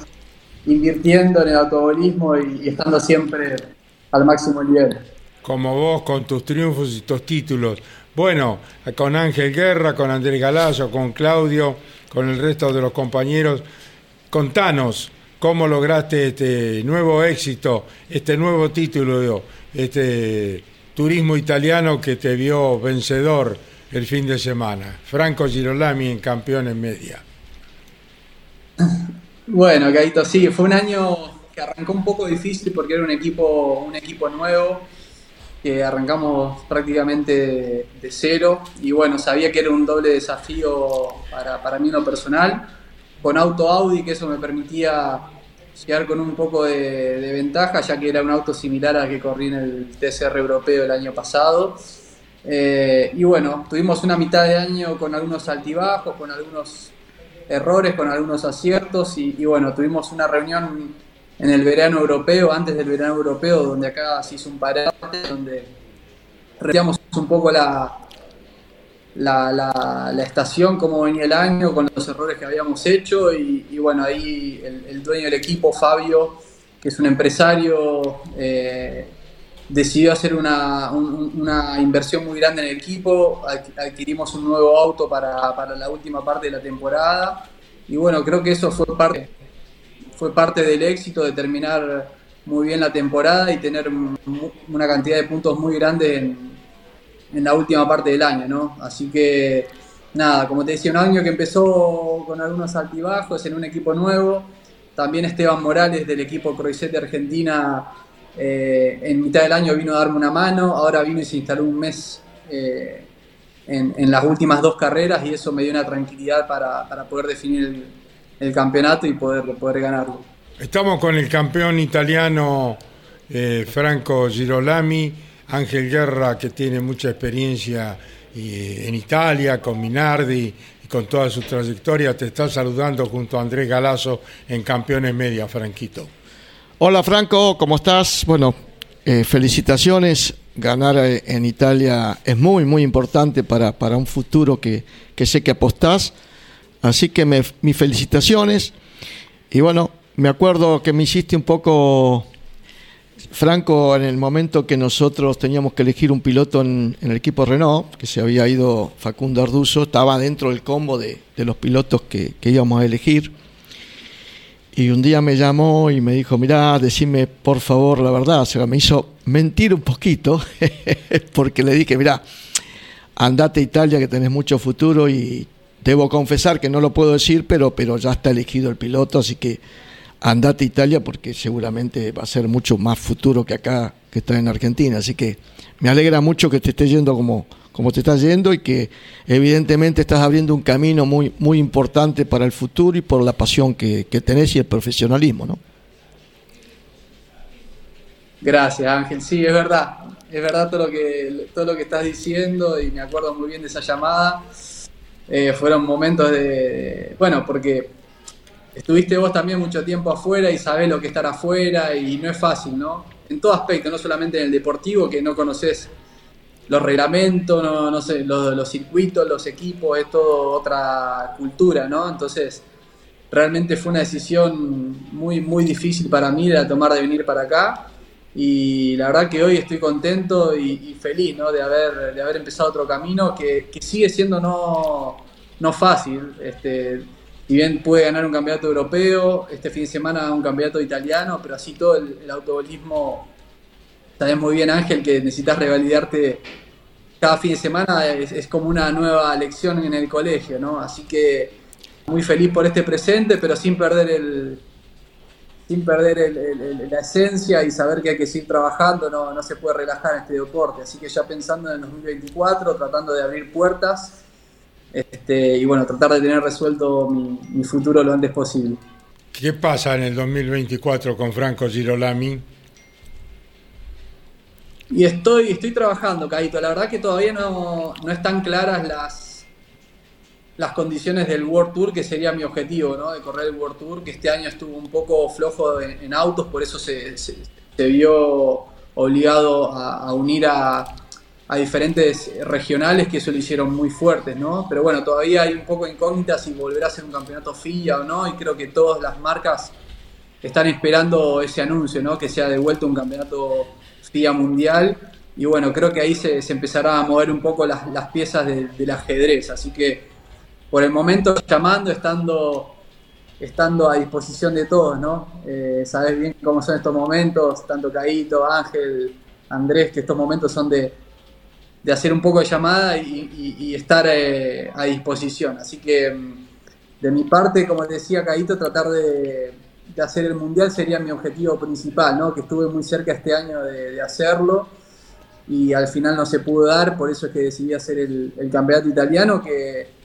invirtiendo en el automovilismo y, estando siempre al máximo nivel. Como vos, con tus triunfos y tus títulos. Bueno, con Ángel Guerra, con Andrés Galazo, con Claudio con el resto de los compañeros. Contanos cómo lograste este nuevo éxito, este nuevo título, este turismo italiano que te vio vencedor el fin de semana. Franco Girolami en campeón en media. Bueno, Gaito, sí, fue un año que arrancó un poco difícil porque era un equipo, un equipo nuevo que arrancamos prácticamente de, cero y bueno, sabía que era un doble desafío para, para mí en lo personal, con auto Audi, que eso me permitía llegar con un poco de, ventaja, ya que era un auto similar al que corrí en el TCR europeo el año pasado. Eh, y bueno, tuvimos una mitad de año con algunos altibajos, con algunos errores, con algunos aciertos y, y bueno, tuvimos una reunión en el verano europeo, antes del verano europeo, donde acá se hizo un parate, donde retíamos un poco la, la, la, estación, cómo venía el año, con los errores que habíamos hecho, y, bueno, ahí el, dueño del equipo, Fabio, que es un empresario, eh, decidió hacer una, una, inversión muy grande en el equipo, adquirimos un nuevo auto para, para la última parte de la temporada, y bueno, creo que eso fue parte fue parte del éxito de terminar muy bien la temporada y tener una cantidad de puntos muy grande en, la última parte del año, ¿no? Así que, nada, como te decía, un año que empezó con algunos altibajos en un equipo nuevo. También Esteban Morales del equipo Croisset de Argentina eh, en mitad del año vino a darme una mano, ahora vino y se instaló un mes eh, en, las últimas dos carreras y eso me dio una tranquilidad para, poder definir el, campeonato y poder, poder ganarlo. Estamos con el campeón italiano eh, Franco Girolami, Ángel Guerra que tiene mucha experiencia en Italia con Minardi y con toda su trayectoria, te está saludando junto a Andrés Galazo en Campeones Media, Franquito. Hola Franco, ¿cómo estás? Bueno, eh, felicitaciones. Ganar eh, en Italia es muy, muy importante para, para un futuro que, sé que apostás. Así que mis felicitaciones. Y bueno, me acuerdo que me hiciste un poco, Franco, en el momento que nosotros teníamos que elegir un piloto en, el equipo Renault, que se había ido Facundo Arduzo, estaba dentro del combo de, los pilotos que, que íbamos a elegir. Y un día me llamó y me dijo, mirá, decime por favor la verdad. O sea, me hizo mentir un poquito, porque le dije, mirá, andate a Italia que tenés mucho futuro y debo confesar que no lo puedo decir, pero, pero ya está elegido el piloto, así que andate a Italia porque seguramente va a ser mucho más futuro que acá, que está en Argentina. Así que me alegra mucho que te esté yendo como, como te está yendo y que evidentemente estás abriendo un camino muy, muy importante para el futuro y por la pasión que, tenés y el profesionalismo, ¿no? Gracias, Ángel. Sí, es verdad. Es verdad todo lo que, todo lo que estás diciendo y me acuerdo muy bien de esa llamada. Eh, fueron momentos de. Bueno, porque estuviste vos también mucho tiempo afuera y sabés lo que estar afuera y no es fácil, ¿no? En todo aspecto, no solamente en el deportivo, que no conoces los reglamentos, no, sé, los, circuitos, los equipos, es todo otra cultura, ¿no? Entonces, realmente fue una decisión muy, muy difícil para mí de tomar de venir para acá. Y la verdad que hoy estoy contento y, feliz ¿no? de, haber, de haber empezado otro camino que, sigue siendo no, no fácil. Este, si bien puede ganar un campeonato europeo, este fin de semana un campeonato italiano, pero así todo el, el autobolismo Sabes muy bien, Ángel, que necesitas revalidarte cada fin de semana, es, como una nueva lección en el colegio, ¿no? Así que muy feliz por este presente, pero sin perder el sin perder la esencia y saber que hay que seguir trabajando, no, no se puede relajar en este deporte. Así que ya pensando en el 2024, tratando de abrir puertas este, y bueno, tratar de tener resuelto mi, mi futuro lo antes posible. ¿Qué pasa en el 2024 con Franco Girolami? Y estoy, estoy trabajando, Caito. La verdad que todavía no, no están claras las, las condiciones del World Tour, que sería mi objetivo, ¿no? De correr el World Tour, que este año estuvo un poco flojo en, autos, por eso se, vio obligado a, unir a, diferentes regionales que eso lo hicieron muy fuertes, ¿no? Pero bueno, todavía hay un poco de incógnitas si volverá a ser un campeonato FIA o no, y creo que todas las marcas están esperando ese anuncio, ¿no? Que sea de vuelta un campeonato FIA mundial. Y bueno, creo que ahí se, empezará a mover un poco las, piezas del ajedrez. Así que por el momento llamando, estando, estando a disposición de todos, ¿no? Eh, sabes bien cómo son estos momentos, tanto Caíto, Ángel, Andrés, que estos momentos son de, hacer un poco de llamada y, estar eh, a disposición. Así que mm, de mi parte, como decía Caíto, tratar de, de hacer el mundial sería mi objetivo principal, ¿no? Que estuve muy cerca este año de, hacerlo y al final no se pudo dar, por eso es que decidí hacer el, campeonato italiano, que,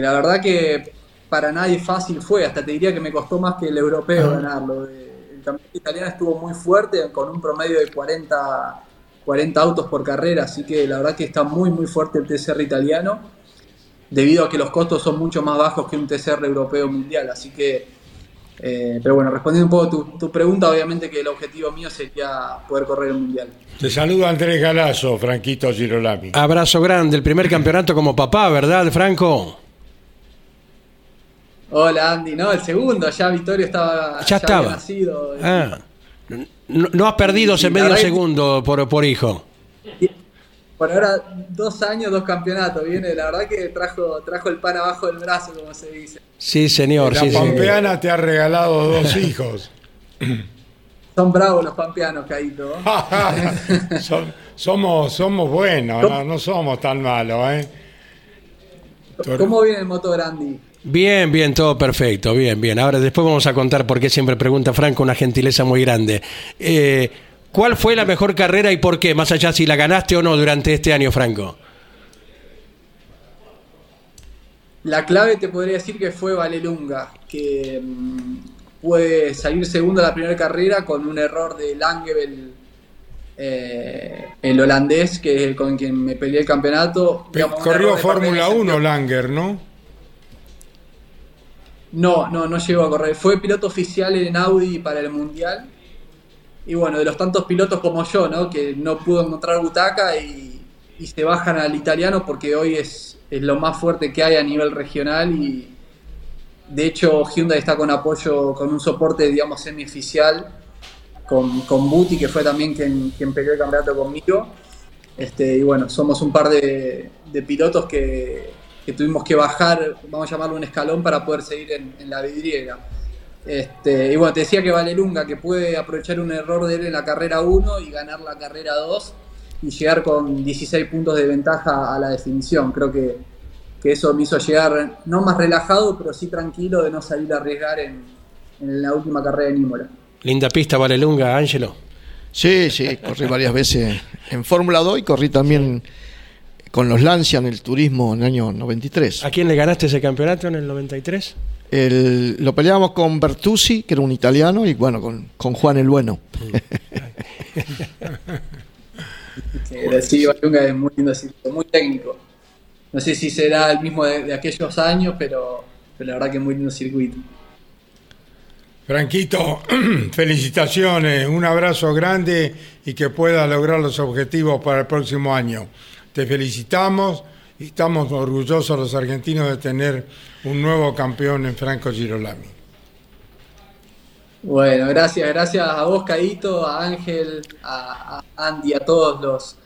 la verdad que para nadie fácil fue, hasta te diría que me costó más que el europeo ganarlo. El campeonato italiano estuvo muy fuerte, con un promedio de 40, 40 autos por carrera, así que la verdad que está muy muy fuerte el TCR italiano, debido a que los costos son mucho más bajos que un TCR europeo mundial, así que eh, pero bueno, respondiendo un poco tu, pregunta, obviamente que el objetivo mío sería poder correr el mundial. Te saludo Andrés Galazo, Franquito Girolami. Abrazo grande, el primer campeonato como papá, ¿verdad, Franco? Hola Andy, no, el segundo, ya Vittorio estaba ya, estaba. nacido. Ah, no, has perdido ese medio segundo por, por hijo por ahora dos años, dos campeonatos. Viene, la verdad que trajo, trajo el pan abajo del brazo, como se dice. Sí, señor. La sí, Pampeana te ha regalado dos hijos. Son bravos los pampeanos, Caíto. somos, somos buenos, no, somos tan malos, ¿eh? ¿Cómo viene el Moto Grandi? Bien, bien, todo perfecto, bien, bien. Ahora después vamos a contar por qué siempre pregunta Franco una gentileza muy grande. Eh, ¿Cuál fue la mejor carrera y por qué? Más allá si la ganaste o no durante este año, Franco. La clave te podría decir que fue Valelunga, que mm, puede salir segundo la primera carrera con un error de Langevel, eh, el holandés, que con quien me peleé el campeonato. corrió Fórmula 1 Langer, ¿no? No, no, no llegó a correr. Fue piloto oficial en Audi para el Mundial. Y bueno, de los tantos pilotos como yo, ¿no? Que no pudo encontrar butaca y, se bajan al italiano porque hoy es, es lo más fuerte que hay a nivel regional y, de hecho, Hyundai está con apoyo, con un soporte, digamos, semioficial con, con Buti, que fue también quien, quien peleó el campeonato conmigo. Este, y bueno, somos un par de, pilotos que, tuvimos que bajar, vamos a llamarlo un escalón, para poder seguir en, la vidriera. Este, y bueno, te decía que Valelunga, que puede aprovechar un error de él en la carrera 1 y ganar la carrera 2 y llegar con 16 puntos de ventaja a la definición. Creo que que eso me hizo llegar no más relajado, pero sí tranquilo de no salir a arriesgar en, la última carrera de Nímola. Linda pista, Valelunga, Ángelo. Sí, sí, corrí varias veces en Fórmula 2 y corrí también con los Lancia en el turismo en el año 93. ¿A quién le ganaste ese campeonato en el 93? lo peleábamos con Bertuzzi, que era un italiano, y bueno, con, con Juan el Bueno. sí, Valelunga es muy lindo, muy técnico. No sé si será el mismo de, aquellos años, pero, la verdad que muy lindo circuito. Franquito, felicitaciones, un abrazo grande y que pueda lograr los objetivos para el próximo año. Te felicitamos y estamos orgullosos los argentinos de tener un nuevo campeón en Franco Girolami. Bueno, gracias, gracias a vos, Caito, a Ángel, a Andy, a todos los,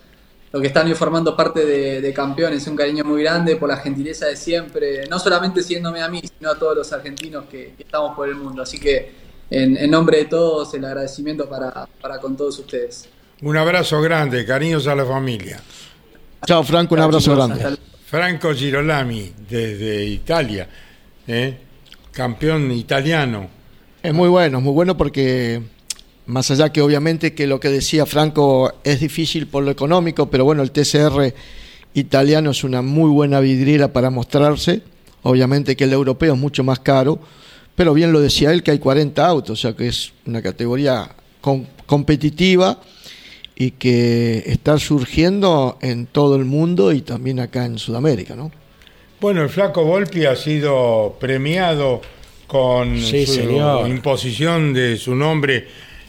lo que están hoy formando parte de, campeones. Un cariño muy grande por la gentileza de siempre, no solamente siéndome a mí, sino a todos los argentinos que, estamos por el mundo. Así que en, nombre de todos, el agradecimiento para, con todos ustedes. Un abrazo grande, cariños a la familia. Chao Franco, un abrazo grande. Franco Girolami, desde Italia, ¿eh? campeón italiano. Es muy bueno, es muy bueno porque más allá que obviamente que lo que decía Franco es difícil por lo económico, pero bueno, el TCR italiano es una muy buena vidriera para mostrarse, obviamente que el europeo es mucho más caro, pero bien lo decía él que hay 40 autos, o sea que es una categoría competitiva y que está surgiendo en todo el mundo y también acá en Sudamérica, ¿no? Bueno, el flaco Volpi ha sido premiado con su imposición de su nombre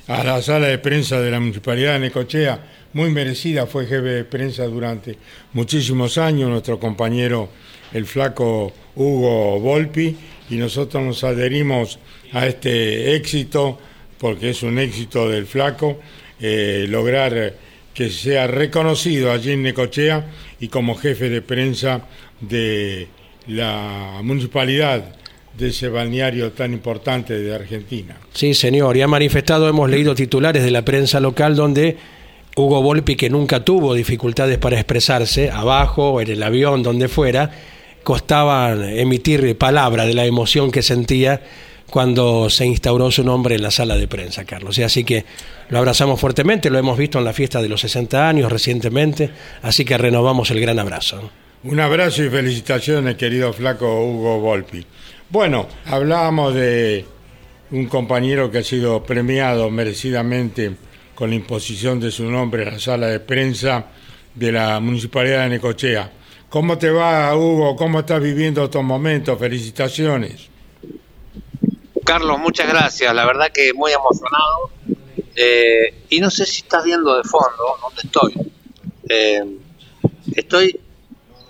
a la sala de prensa de la Municipalidad de Necochea, muy merecida, fue jefe de prensa durante muchísimos años, nuestro compañero el flaco Hugo Volpi, y nosotros nos adherimos a este éxito, porque es un éxito del flaco, eh, lograr que sea reconocido allí en Necochea y como jefe de prensa de la municipalidad de ese balneario tan importante de Argentina. Sí, señor, y ha manifestado, hemos leído titulares de la prensa local donde Hugo Volpi, que nunca tuvo dificultades para expresarse, abajo, en el avión, donde fuera, costaba emitir palabra de la emoción que sentía cuando se instauró su nombre en la sala de prensa, Carlos. Así que lo abrazamos fuertemente, lo hemos visto en la fiesta de los 60 años recientemente, así que renovamos el gran abrazo. Un abrazo y felicitaciones, querido flaco Hugo Volpi. Bueno, hablábamos de un compañero que ha sido premiado merecidamente con la imposición de su nombre en la sala de prensa de la Municipalidad de Necochea. ¿Cómo te va, Hugo? ¿Cómo estás viviendo estos momentos? Felicitaciones. Carlos, muchas gracias. La verdad que muy emocionado. Eh, y no sé si estás viendo de fondo dónde estoy. Eh, estoy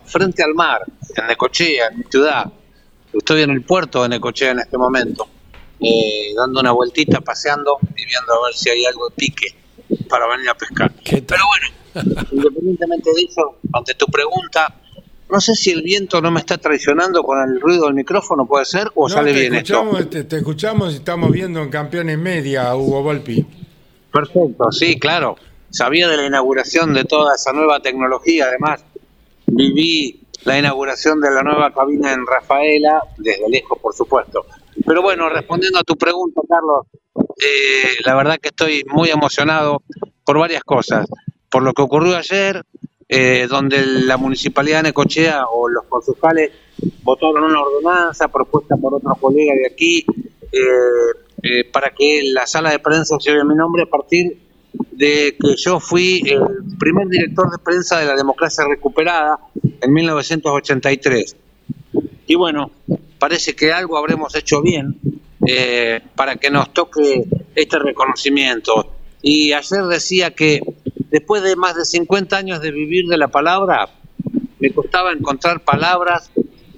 frente al mar, en Necochea, en mi ciudad. Estoy en el puerto de Necochea en este momento, eh, dando una vueltita, paseando y viendo a ver si hay algo de pique para venir a pescar. Pero bueno, independientemente de eso, ante tu pregunta, no sé si el viento no me está traicionando con el ruido del micrófono, puede ser, o sale bien esto. Te, te, escuchamos y estamos viendo en Campeones Media, Hugo Volpi. Perfecto, sí, claro. Sabía de la inauguración de toda esa nueva tecnología, además viví la inauguración de la nueva cabina en Rafaela, desde lejos, por supuesto. Pero bueno, respondiendo a tu pregunta, Carlos, eh, la verdad que estoy muy emocionado por varias cosas. Por lo que ocurrió ayer, eh, donde la municipalidad de Necochea o los concejales votaron una ordenanza propuesta por otro colega de aquí eh, para que la sala de prensa lleve mi nombre a partir de que yo fui el primer director de prensa de la democracia recuperada en 1983. Y bueno, parece que algo habremos hecho bien eh, para que nos toque este reconocimiento. Y ayer decía que después de más de 50 años de vivir de la palabra, me costaba encontrar palabras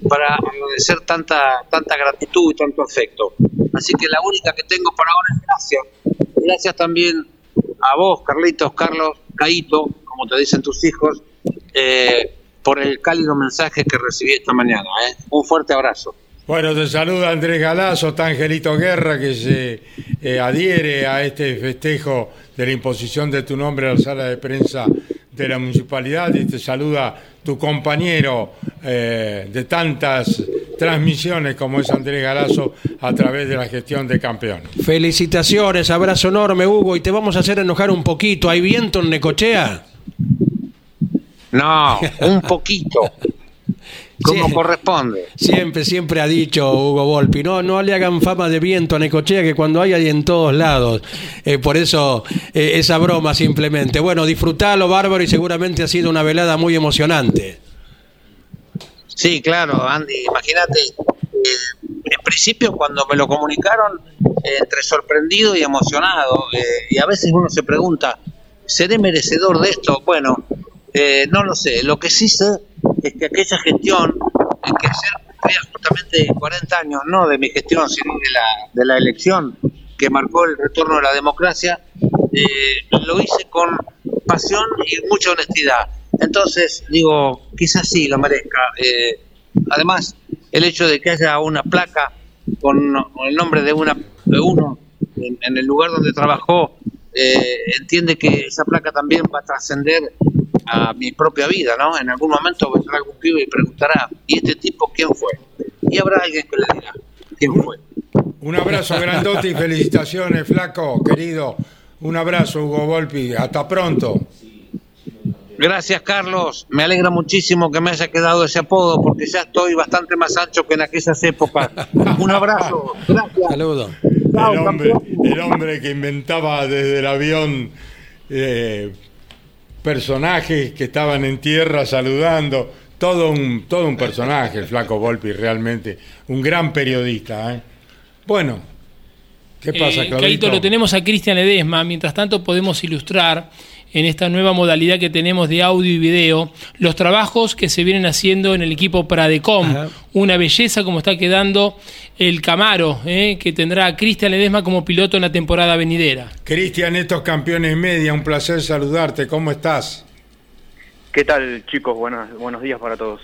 para agradecer tanta, tanta gratitud y tanto afecto. Así que la única que tengo por ahora es gracias. Gracias también a vos, Carlitos, Carlos, Caito, como te dicen tus hijos, eh, por el cálido mensaje que recibí esta mañana. ¿eh? Un fuerte abrazo. Bueno, te saluda Andrés Galazo, está Angelito Guerra, que se eh, adhiere a este festejo de la imposición de tu nombre a la sala de prensa de la municipalidad y te saluda tu compañero eh, de tantas transmisiones como es Andrés Galazo a través de la gestión de campeones. Felicitaciones, abrazo enorme Hugo y te vamos a hacer enojar un poquito. ¿Hay viento en Necochea? No, un poquito. Como corresponde. Siempre, siempre ha dicho Hugo Volpi, no, no le hagan fama de viento a Necochea que cuando hay hay en todos lados. Eh, por eso eh, esa broma simplemente. Bueno, disfrutalo, bárbaro, y seguramente ha sido una velada muy emocionante. Sí, claro, Andy, imagínate, eh, en principio cuando me lo comunicaron, entre sorprendido y emocionado, y a veces uno se pregunta, ¿seré merecedor de esto? Bueno, no lo sé, lo que sí sé es que aquella gestión, que ayer justamente 40 años, no de mi gestión, sino de la, de la elección que marcó el retorno de la democracia, eh, lo hice con pasión y mucha honestidad. Entonces, digo, quizás sí lo merezca. Eh, además, el hecho de que haya una placa con, el nombre de, una, de uno en, el lugar donde trabajó, eh, entiende que esa placa también va a trascender a mi propia vida, ¿no? En algún momento vendrá algún pibe y preguntará, ¿y este tipo quién fue? Y habrá alguien que le dirá, ¿quién fue? Un abrazo grandote y felicitaciones, flaco, querido. Un abrazo, Hugo Volpi. Hasta pronto. Gracias, Carlos. Me alegra muchísimo que me haya quedado ese apodo porque ya estoy bastante más ancho que en aquellas épocas. Un abrazo. Gracias. Saludos. El hombre, el hombre que inventaba desde el avión eh, personajes que estaban en tierra saludando, todo un, todo un personaje, el flaco Volpi, realmente, un gran periodista. ¿eh? Bueno, ¿qué pasa, eh, Claudito? lo tenemos a Cristian Edesma, mientras tanto podemos ilustrar en esta nueva modalidad que tenemos de audio y video, los trabajos que se vienen haciendo en el equipo Pradecom. Una belleza como está quedando el Camaro, eh, que tendrá a Cristian Ledesma como piloto en la temporada venidera. Cristian, estos campeones media, un placer saludarte. ¿Cómo estás? ¿Qué tal, chicos? Buenos, buenos días para todos.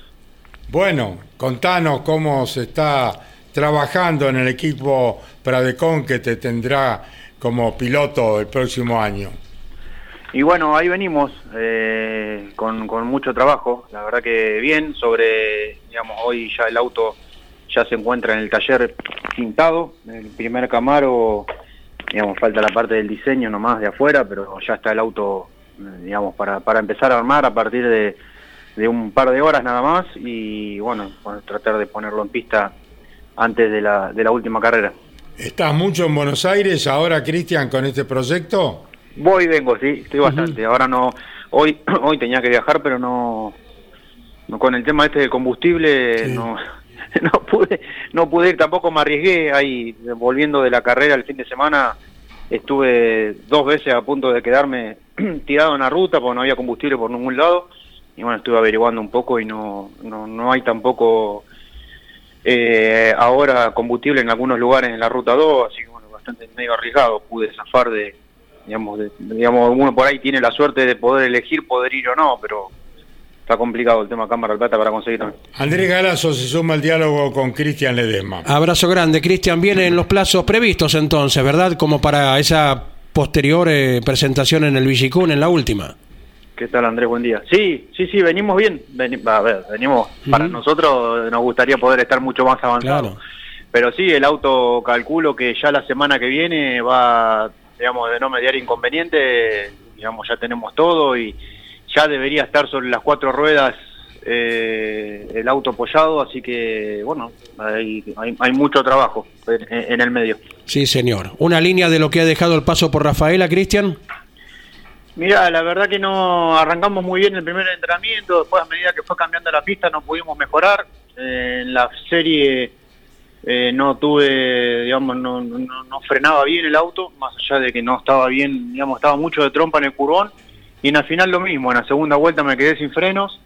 Bueno, contanos cómo se está trabajando en el equipo Pradecom que te tendrá como piloto el próximo año. Y bueno, ahí venimos eh, con, con, mucho trabajo, la verdad que bien, sobre, digamos, hoy ya el auto ya se encuentra en el taller pintado, el primer Camaro, digamos, falta la parte del diseño nomás de afuera, pero ya está el auto, eh, digamos, para, para empezar a armar a partir de, de un par de horas nada más y bueno, tratar de ponerlo en pista antes de la, de la última carrera. ¿Estás mucho en Buenos Aires ahora, Cristian, con este proyecto? Voy y vengo, sí, estoy bastante. Ahora no, hoy hoy tenía que viajar, pero no, no con el tema este de combustible no no pude no pude ir, tampoco me arriesgué ahí volviendo de la carrera el fin de semana estuve dos veces a punto de quedarme tirado en la ruta porque no había combustible por ningún lado y bueno estuve averiguando un poco y no no, no hay tampoco eh, ahora combustible en algunos lugares en la ruta 2 así que bueno bastante medio arriesgado pude zafar de digamos, digamos, uno por ahí tiene la suerte de poder elegir poder ir o no, pero está complicado el tema Cámara del Plata para conseguir también. Andrés Galazo se suma al diálogo con Cristian Ledesma. Abrazo grande, Cristian. Viene en los plazos previstos entonces, ¿verdad? Como para esa posterior eh, presentación en el Villicún, en la última. ¿Qué tal Andrés? Buen día. Sí, sí, sí, venimos bien. a ver, venimos. Para nosotros nos gustaría poder estar mucho más avanzados. Pero sí, el auto calculo que ya la semana que viene va, digamos, de no mediar inconveniente, digamos, ya tenemos todo y ya debería estar sobre las cuatro ruedas eh, el auto apoyado, así que bueno, hay, hay, mucho trabajo en, el medio. Sí, señor. ¿Una línea de lo que ha dejado el paso por Rafaela, Cristian? Mira, la verdad que no arrancamos muy bien el primer entrenamiento, después a medida que fue cambiando la pista no pudimos mejorar. Eh, en la serie eh, no tuve, digamos, no, no, no, frenaba bien el auto, más allá de que no estaba bien, digamos, estaba mucho de trompa en el curvón. Y en la final lo mismo, en la segunda vuelta me quedé sin frenos.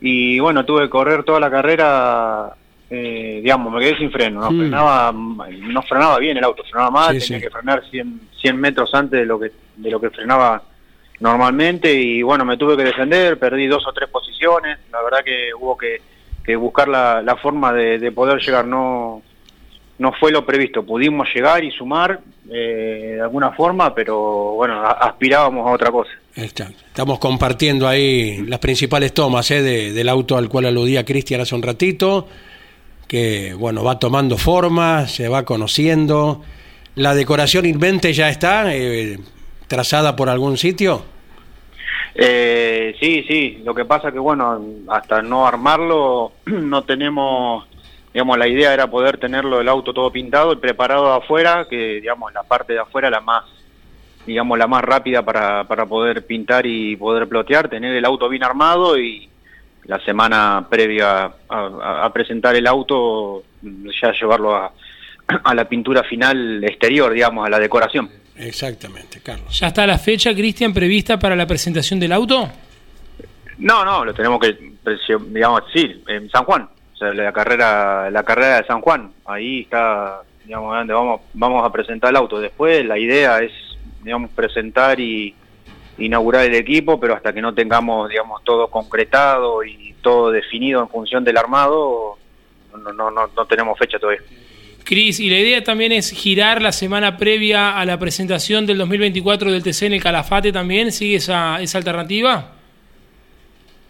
Y bueno, tuve que correr toda la carrera, eh, digamos, me quedé sin freno, no, mm. frenaba, no frenaba bien el auto, frenaba mal, tenía que frenar 100, 100 metros antes de lo que de lo que frenaba normalmente. Y bueno, me tuve que defender, perdí dos o tres posiciones, la verdad que hubo que, que buscar la, la forma de, de, poder llegar, no no fue lo previsto, pudimos llegar y sumar eh, de alguna forma, pero bueno, aspirábamos a otra cosa. Estamos compartiendo ahí las principales tomas eh, del auto al cual aludía Cristian hace un ratito, que bueno, va tomando forma, se va conociendo. ¿La decoración invente ya está eh, trazada por algún sitio? Eh, sí, sí, lo que pasa que bueno, hasta no armarlo no tenemos digamos, la idea era poder tenerlo el auto todo pintado y preparado afuera, que digamos, la parte de afuera la más, digamos, la más rápida para, para poder pintar y poder plotear, tener el auto bien armado y la semana previa a, presentar el auto ya llevarlo a, a la pintura final exterior, digamos, a la decoración. Exactamente, Carlos. ¿Ya está la fecha, Cristian, prevista para la presentación del auto? No, no, lo tenemos que, digamos, sí, en San Juan la carrera la carrera de San Juan. Ahí está digamos donde vamos vamos a presentar el auto. Después la idea es digamos presentar y inaugurar el equipo pero hasta que no tengamos digamos todo concretado y todo definido en función del armado no no no, no tenemos fecha todavía. Cris, y la idea también es girar la semana previa a la presentación del 2024 del TC en el Calafate también, ¿sigue esa, esa alternativa?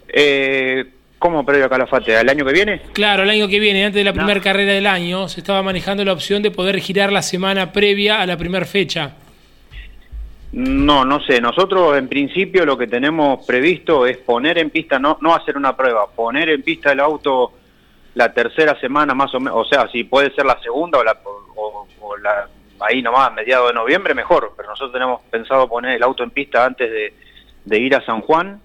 Eh, ¿Cómo previo a Calafate? ¿Al año que viene? Claro, el año que viene, antes de la primera carrera del año, se estaba manejando la opción de poder girar la semana previa a la primera fecha. No, no sé. Nosotros en principio lo que tenemos previsto es poner en pista, no, no hacer una prueba, poner en pista el auto la tercera semana más o menos, o sea, si puede ser la segunda o la, o, la ahí nomás, mediados de noviembre, mejor. Pero nosotros tenemos pensado poner el auto en pista antes de, de ir a San Juan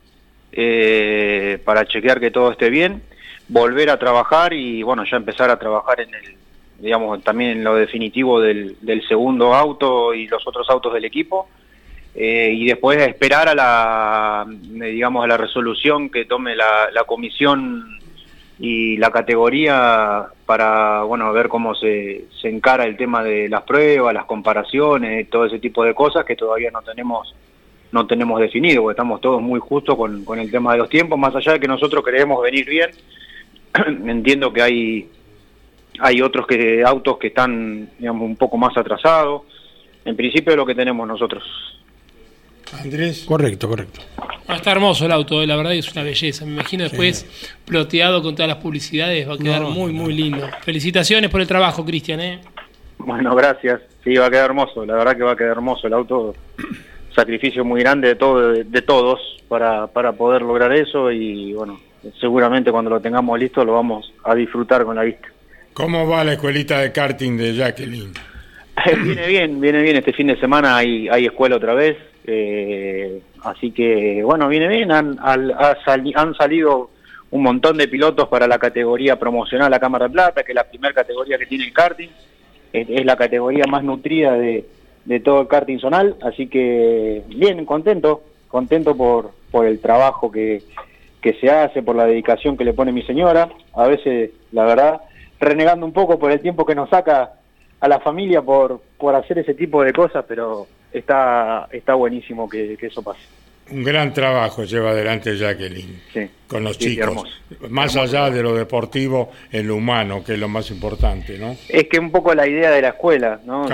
eh, para chequear que todo esté bien, volver a trabajar y bueno, ya empezar a trabajar en el, digamos, también en lo definitivo del, segundo auto y los otros autos del equipo. Eh, y después esperar a la, digamos, a la resolución que tome la, comisión y la categoría para, bueno, ver cómo se, se encara el tema de las pruebas, las comparaciones, todo ese tipo de cosas que todavía no tenemos no tenemos definido, porque estamos todos muy justos con, con el tema de los tiempos, más allá de que nosotros queremos venir bien, entiendo que hay hay otros que autos que están digamos un poco más atrasados. En principio es lo que tenemos nosotros. Andrés. Correcto, correcto. Ah, está hermoso el auto, eh, la verdad es una belleza. Me imagino después ploteado con todas las publicidades, va a quedar muy, muy lindo. Felicitaciones por el trabajo, Cristian. ¿eh? Bueno, gracias. Sí, va a quedar hermoso. La verdad que va a quedar hermoso el auto sacrificio muy grande de, todo, de, todos para, para poder lograr eso y bueno, seguramente cuando lo tengamos listo lo vamos a disfrutar con la vista. ¿Cómo va la escuelita de karting de Jacqueline? viene bien, viene bien. Este fin de semana hay, hay escuela otra vez, eh, así que bueno, viene bien. Han, han salido un montón de pilotos para la categoría promocional a Cámara de Plata, que es la primera categoría que tiene el karting. es la categoría más nutrida de, de todo el karting zonal, así que bien, contento, contento por, por el trabajo que, que se hace, por la dedicación que le pone mi señora, a veces, la verdad, renegando un poco por el tiempo que nos saca a la familia por, por hacer ese tipo de cosas, pero está, está buenísimo que, eso pase. Un gran trabajo lleva adelante Jacqueline con los chicos. Más allá de lo deportivo, en lo humano, que es lo más importante, ¿no? Es que un poco la idea de la escuela, ¿no?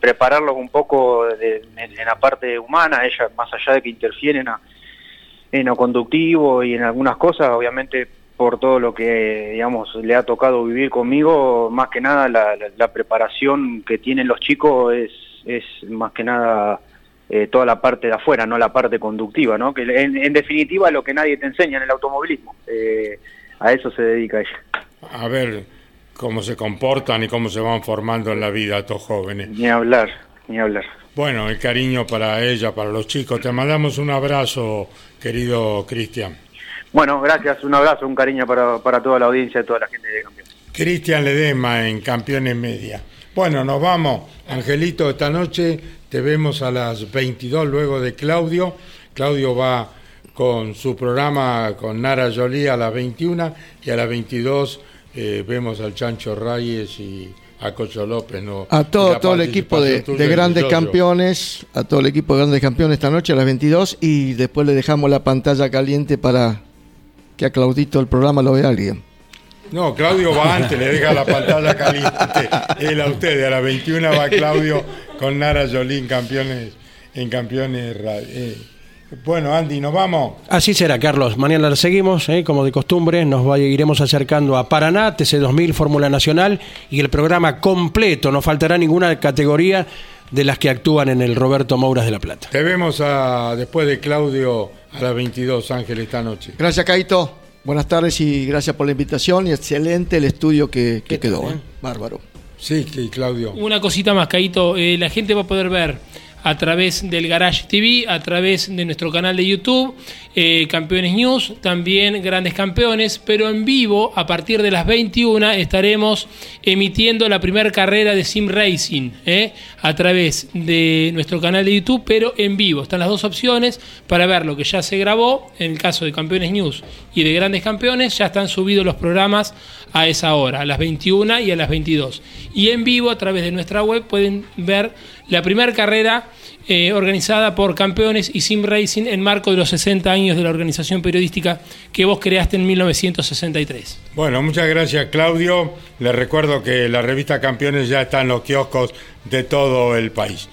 Prepararlos un poco en, la parte humana, ella más allá de que interfieren en lo conductivo y en algunas cosas, obviamente por todo lo que digamos le ha tocado vivir conmigo, más que nada la, preparación que tienen los chicos es, es más que nada eh, toda la parte de afuera, no la parte conductiva, ¿no? Que en, definitiva lo que nadie te enseña en el automovilismo, eh, a eso se dedica ella. A ver cómo se comportan y cómo se van formando en la vida estos jóvenes. Ni hablar, ni hablar. Bueno, el cariño para ella, para los chicos. Te mandamos un abrazo, querido Cristian. Bueno, gracias, un abrazo, un cariño para, para toda la audiencia, toda la gente de Campeones. Cristian Ledema en Campeones Media. Bueno, nos vamos. Angelito, esta noche te vemos a las 22 luego de Claudio. Claudio va con su programa con Nara Jolie a las 21 y a las 22 eh, vemos al Chancho Reyes y a Cocho López. ¿no? A todo, todo el equipo de, grandes campeones, a todo el equipo de grandes campeones esta noche a las 22 y después le dejamos la pantalla caliente para que a Claudito el programa lo vea alguien. No, Claudio va antes, le deja la pantalla caliente. Él a ustedes, a las 21 va Claudio con Nara Jolín, campeones en campeones. Eh, bueno, Andy, nos vamos. Así será, Carlos. Mañana la seguimos, eh, como de costumbre. Nos iremos acercando a Paraná, TC2000, Fórmula Nacional y el programa completo. No faltará ninguna categoría de las que actúan en el Roberto Mouras de La Plata. Te vemos a, después de Claudio a las 22, Ángel, esta noche. Gracias, Caito. Buenas tardes y gracias por la invitación y excelente el estudio que, quedó. ¿eh? Bárbaro. Sí, sí, Claudio. Una cosita más, Caito. Eh, la gente va a poder ver a través del Garage TV, a través de nuestro canal de YouTube, eh, Campeones News, también Grandes Campeones, pero en vivo a partir de las 21 estaremos emitiendo la primera carrera de Sim Racing eh, a través de nuestro canal de YouTube, pero en vivo. Están las dos opciones para ver lo que ya se grabó, en el caso de Campeones News y de Grandes Campeones, ya están subidos los programas a esa hora, a las 21 y a las 22. Y en vivo a través de nuestra web pueden ver la primera carrera eh, organizada por Campeones y Sim Racing en marco de los 60 años de la organización periodística que vos creaste en 1963. Bueno, muchas gracias Claudio. Les recuerdo que la revista Campeones ya está en los kioscos de todo el país.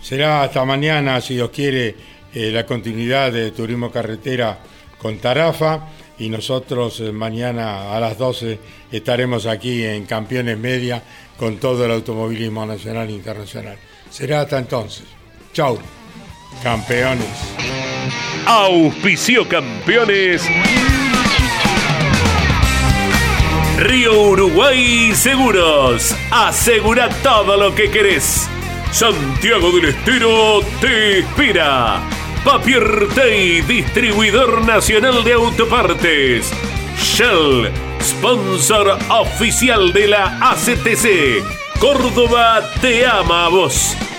Será hasta mañana, si Dios quiere, eh, la continuidad de Turismo Carretera con Tarafa y nosotros eh, mañana a las 12 estaremos aquí en Campeones Media con todo el automovilismo nacional e internacional. Será hasta entonces. Chau. Campeones. Auspicio campeones. Río Uruguay Seguros. Asegura todo lo que querés. Santiago del Estero te espera. Papier Tay, distribuidor nacional de autopartes. Shell, sponsor oficial de la ACTC. Córdoba te ama a vos